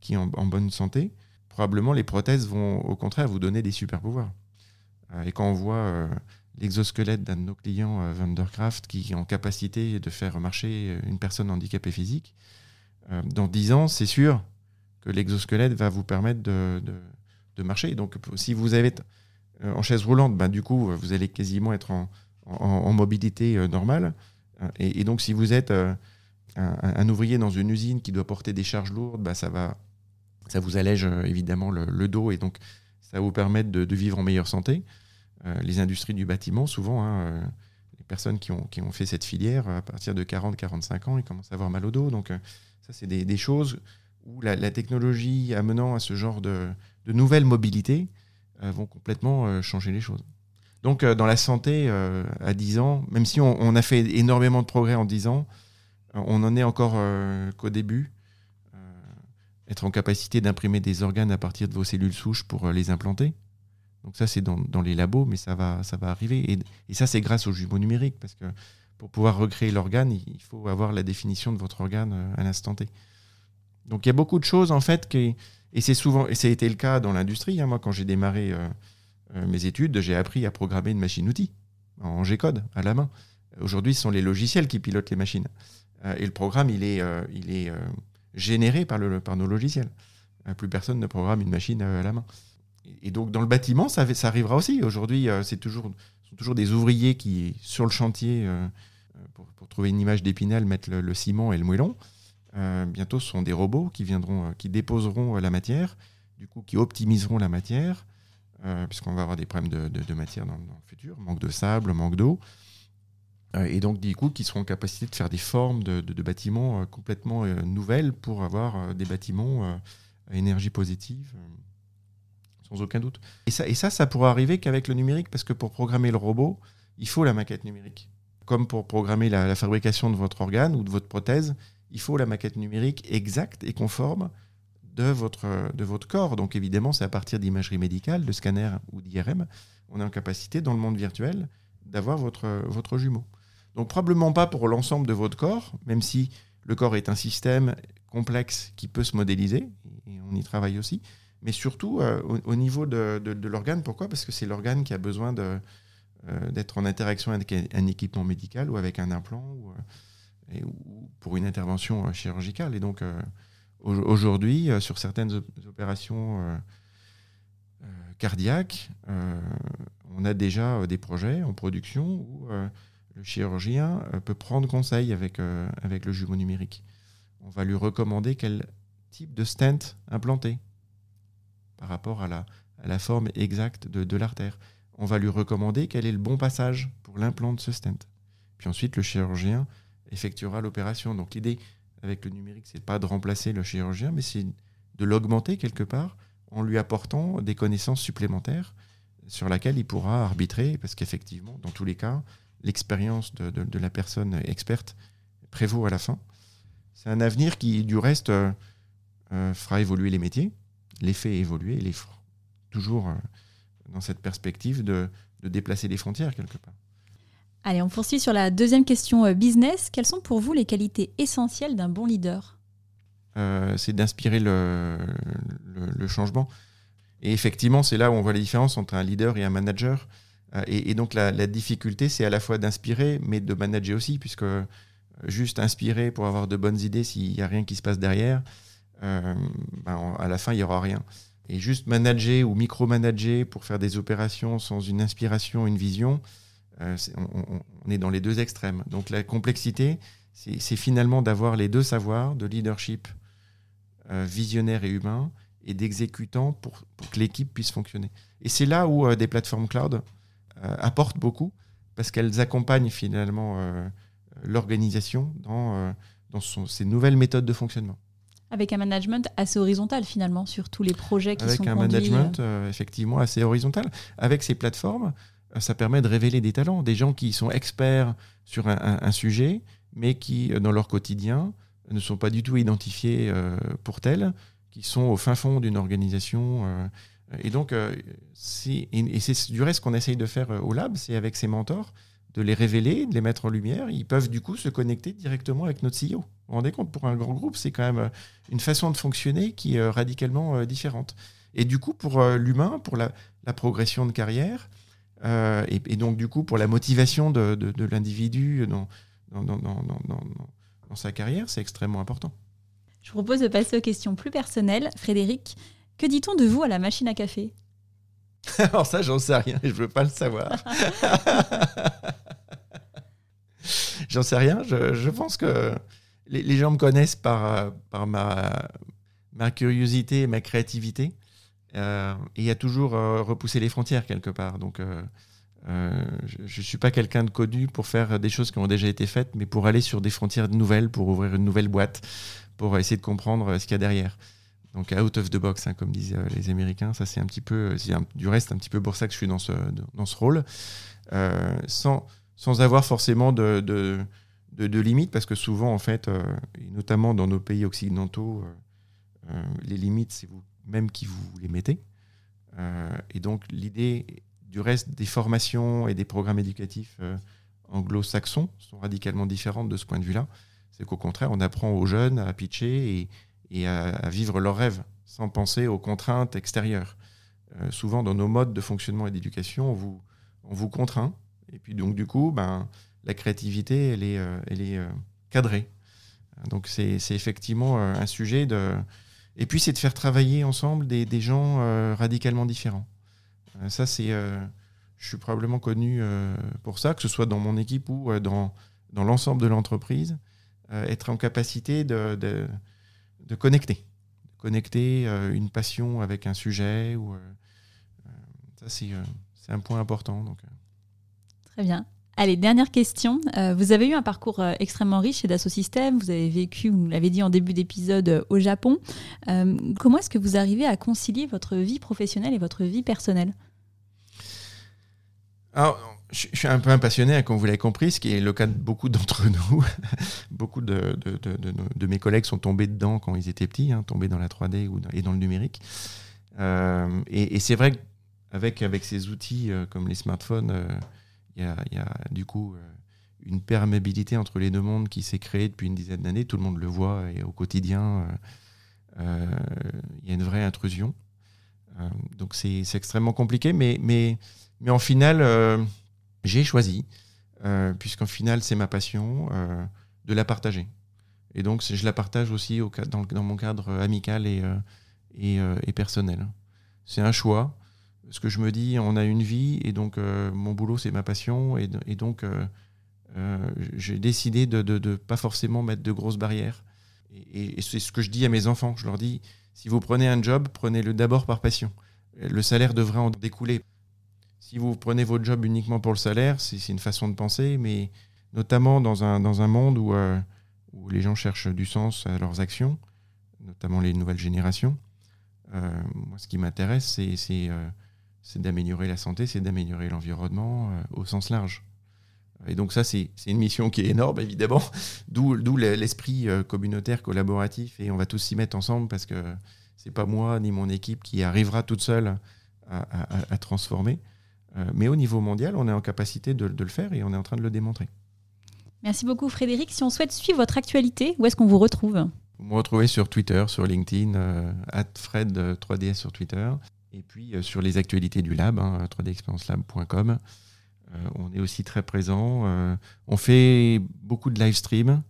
qui est en, bonne santé. Probablement, les prothèses vont au contraire vous donner des super pouvoirs. et quand on voit l'exosquelette d'un de nos clients, euh, Vandercraft, qui est en capacité de faire marcher une personne handicapée physique. Euh, dans 10 ans, c'est sûr que l'exosquelette va vous permettre de, de, marcher. Donc, si vous avez euh, en chaise roulante, ben, du coup, vous allez quasiment être en, en, mobilité normale. Et, donc, si vous êtes un, ouvrier dans une usine qui doit porter des charges lourdes, ben, ça, va, ça vous allège évidemment le, dos et donc ça va vous permettre de vivre en meilleure santé. Euh, les industries du bâtiment, souvent, hein, euh, les personnes qui ont, qui ont fait cette filière, à partir de 40-45 ans, ils commencent à avoir mal au dos. Donc, euh, ça, c'est des, choses où la, technologie amenant à ce genre de, de nouvelles mobilités vont complètement changer les choses. Donc, dans la santé, à 10 ans, même si on, a fait énormément de progrès en 10 ans, on en est encore qu'au début. être en capacité d'imprimer des organes à partir de vos cellules souches pour les implanter, donc ça, c'est dans, les labos, mais ça va, arriver. Et, ça, c'est grâce aux jumeaux numériques, parce que pour pouvoir recréer l'organe, il faut avoir la définition de votre organe euh, à l'instant T. Donc il y a beaucoup de choses, en fait, qui, et c'est souvent, et ça a été le cas dans l'industrie. Hein. Moi, quand j'ai démarré euh, euh, mes études, j'ai appris à programmer une machine-outil en G-code, à la main. Aujourd'hui, ce sont les logiciels qui pilotent les machines. et le programme, il est, il est généré par nos logiciels. plus personne ne programme une machine à la main et donc dans le bâtiment, ça, arrivera aussi. Aujourd'hui, euh, c'est toujours, sont toujours des ouvriers qui, sur le chantier, euh, pour, trouver une image d'épinal, mettent le, ciment et le moellon. Euh, bientôt, ce sont des robots qui viendront, qui déposeront la matière, du coup, qui optimiseront la matière, puisqu'on va avoir des problèmes de, matière dans, le futur, manque de sable, manque d'eau. et donc, du coup, qui seront en capacité de faire des formes de, bâtiments complètement nouvelles pour avoir des bâtiments à énergie positive sans aucun doute. Et ça, ça, ça pourra arriver qu'avec le numérique, parce que pour programmer le robot, il faut la maquette numérique. Comme pour programmer la, fabrication de votre organe ou de votre prothèse, il faut la maquette numérique exacte et conforme de votre, de votre corps. Donc évidemment, c'est à partir d'imagerie médicale, de scanner ou d'IRM, on est en capacité, dans le monde virtuel, d'avoir votre, votre jumeau. Donc probablement pas pour l'ensemble de votre corps, même si le corps est un système complexe qui peut se modéliser, et on y travaille aussi, mais surtout euh, au, niveau de, l'organe. Pourquoi? Parce que c'est l'organe qui a besoin euh, d'être en interaction avec un, équipement médical ou avec un implant ou, euh, pour une intervention chirurgicale. Et donc aujourd'hui, sur certaines opérations cardiaques, on a déjà des projets en production où le chirurgien peut prendre conseil avec, avec le jumeau numérique. On va lui recommander quel type de stent implanter par rapport à la, forme exacte de, l'artère. On va lui recommander quel est le bon passage pour l'implant de ce stent. Puis ensuite, le chirurgien effectuera l'opération. Donc l'idée avec le numérique, c'est pas de remplacer le chirurgien, mais c'est de l'augmenter quelque part en lui apportant des connaissances supplémentaires sur laquelle il pourra arbitrer, parce qu'effectivement, dans tous les cas, l'expérience de, la personne experte prévaut à la fin. C'est un avenir qui, du reste, euh, euh, fera évoluer les métiers les faits évoluer, les toujours euh, dans cette perspective de, déplacer les frontières quelque part. Allez, on poursuit sur la deuxième question euh, business. Quelles sont pour vous les qualités essentielles d'un bon leader? Euh, C'est d'inspirer le, changement. Et effectivement, c'est là où on voit la différence entre un leader et un manager. et, donc la, difficulté, c'est à la fois d'inspirer, mais de manager aussi, puisque juste inspirer pour avoir de bonnes idées s'il n'y a rien qui se passe derrière, euh, ben, à la fin, il n'y aura rien. Et juste manager ou micromanager pour faire des opérations sans une inspiration, une vision, euh, on, est dans les deux extrêmes. Donc la complexité, c'est finalement d'avoir les deux savoirs de leadership euh, visionnaire et humain et d'exécutants pour, que l'équipe puisse fonctionner. Et c'est là où des plateformes cloud apportent beaucoup, parce qu'elles accompagnent finalement l'organisation dans, dans nouvelles méthodes de fonctionnement. Avec un management assez horizontal finalement sur tous les projets qui Avec sont un conduits. management effectivement assez horizontal. Avec ces plateformes, ça permet de révéler des talents, des gens qui sont experts sur un, un, un sujet, mais qui, dans leur quotidien, ne sont pas du tout identifiés euh, pour tels, qui sont au fin fond d'une organisation. Euh, et donc, euh, et, c'est du reste ce qu'on essaye de faire au lab, c'est avec ces mentors, de les révéler, de les mettre en lumière. Ils peuvent du coup se connecter directement avec notre CEO. Vous vous rendez compte, pour un grand groupe, c'est quand même une façon de fonctionner qui est radicalement différente. Et du coup, pour l'humain, pour la, la, progression de carrière, euh, et, et, donc du coup pour la motivation de, de, de l'individu dans, dans, dans, dans, sa carrière, c'est extrêmement important. Je vous propose de passer aux questions plus personnelles. Frédéric, que dit-on de vous à la machine à café? Alors ça, j'en sais rien et je veux pas le savoir. j'en sais rien. Je, je, pense que les, les, gens me connaissent par, par ma, ma curiosité et ma créativité. Euh, et il y a toujours euh, repoussé les frontières quelque part. Donc, euh, je ne suis pas quelqu'un de connu pour faire des choses qui ont déjà été faites, mais pour aller sur des frontières nouvelles, pour ouvrir une nouvelle boîte, pour essayer de comprendre ce qu'il y a derrière. Donc, out of the box, hein, comme disent les Américains, ça c'est un petit peu, un, du reste, un petit peu pour ça que je suis dans ce, dans ce rôle, sans, sans avoir forcément de, limites, parce que souvent, en fait, et notamment dans nos pays occidentaux, les limites, c'est vous même qui vous les mettez. Euh, et donc l'idée du reste des formations et des programmes éducatifs euh, anglo-saxons sont radicalement différentes de ce point de vue-là. C'est qu'au contraire, on apprend aux jeunes à pitcher et, à, vivre leurs rêves sans penser aux contraintes extérieures. Euh, souvent, dans nos modes de fonctionnement et d'éducation, on vous, on vous contraint. Et puis donc du coup, ben, la créativité, elle est, euh, elle est cadrée. Donc c'est effectivement un sujet de et puis, c'est de faire travailler ensemble des, des gens euh, radicalement différents. Euh, ça, c'est. Euh, je suis probablement connu pour ça, que ce soit dans mon équipe ou dans, dans l'ensemble de l'entreprise, être en capacité de, de, de connecter. Connecter une passion avec un sujet. Ou, ça, c'est un point important. Donc. Très bien. Allez, dernière question. Euh, vous avez eu un parcours euh, extrêmement riche chez Dassault Systèmes. Vous avez vécu, vous l'avez dit en début d'épisode, euh, au Japon. Comment est-ce que vous arrivez à concilier votre vie professionnelle et votre vie personnelle? Alors, je, suis un peu un passionné, hein, comme vous l'avez compris, ce qui est le cas de beaucoup d'entre nous. beaucoup de, mes collègues sont tombés dedans quand ils étaient petits, hein, tombés dans la 3D ou et dans le numérique. et, et c'est vrai qu'avec avec ces outils comme les smartphones, il y, a, du coup une perméabilité entre les deux mondes qui s'est créée depuis une dizaine d'années. Tout le monde le voit et au quotidien, euh, il y a une vraie intrusion. Euh, donc c'est extrêmement compliqué, mais, mais, mais en final, euh, j'ai choisi, puisqu'en final c'est ma passion, de la partager. Et donc je la partage aussi au, dans, mon cadre amical et, et personnel. C'est un choix parce que je me dis, on a une vie et donc euh, mon boulot, c'est ma passion. Et, donc, euh, euh, j'ai décidé de ne pas forcément mettre de grosses barrières. Et, et c'est ce que je dis à mes enfants. Je leur dis, si vous prenez un job, prenez-le d'abord par passion. Le salaire devrait en découler. Si vous prenez votre job uniquement pour le salaire, c'est une façon de penser, mais notamment dans un, dans un monde où, où les gens cherchent du sens à leurs actions, notamment les nouvelles générations. moi, ce qui m'intéresse, c'est c'est d'améliorer la santé, c'est d'améliorer l'environnement euh, au sens large. Et donc ça, c'est une mission qui est énorme, évidemment, d'où l'esprit euh, communautaire, collaboratif, et on va tous s'y mettre ensemble parce que c'est pas moi ni mon équipe qui arrivera toute seule à, à, à transformer. Euh, mais au niveau mondial, on est en capacité de, de, le faire et on est en train de le démontrer. Merci beaucoup Frédéric. Si on souhaite suivre votre actualité, où est-ce qu'on vous retrouve? Vous me retrouvez sur Twitter, sur LinkedIn, euh, Fred3DS sur Twitter. Et puis euh, sur les actualités du lab, hein, 3dexperiencelab.com, euh, on est aussi très présent. Euh, on fait beaucoup de live stream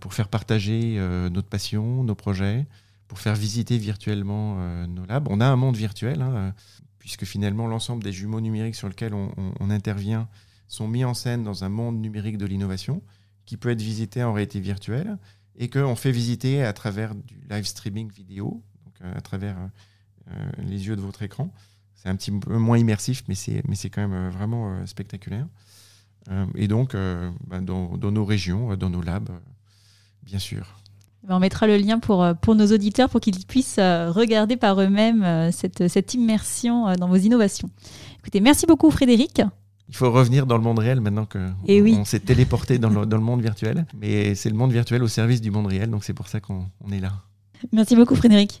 pour faire partager notre passion, nos projets, pour faire visiter virtuellement nos labs. On a un monde virtuel, hein, puisque finalement l'ensemble des jumeaux numériques sur lesquels on, on, intervient sont mis en scène dans un monde numérique de l'innovation qui peut être visité en réalité virtuelle et qu'on fait visiter à travers du live streaming vidéo à travers les yeux de votre écran. C'est un petit peu moins immersif, mais c'est, mais c'est quand même vraiment spectaculaire. et donc, bah, dans, dans, nos régions, dans nos labs, bien sûr. Ben, on mettra le lien pour, pour nos auditeurs pour qu'ils puissent regarder par eux-mêmes cette, cette immersion dans vos innovations. Écoutez, merci beaucoup Frédéric il faut revenir dans le monde réel maintenant que eh on, s'est téléporté dans le, dans le, monde virtuel. Mais c'est le monde virtuel au service du monde réel, donc c'est pour ça qu'on est là. Merci beaucoup Frédéric.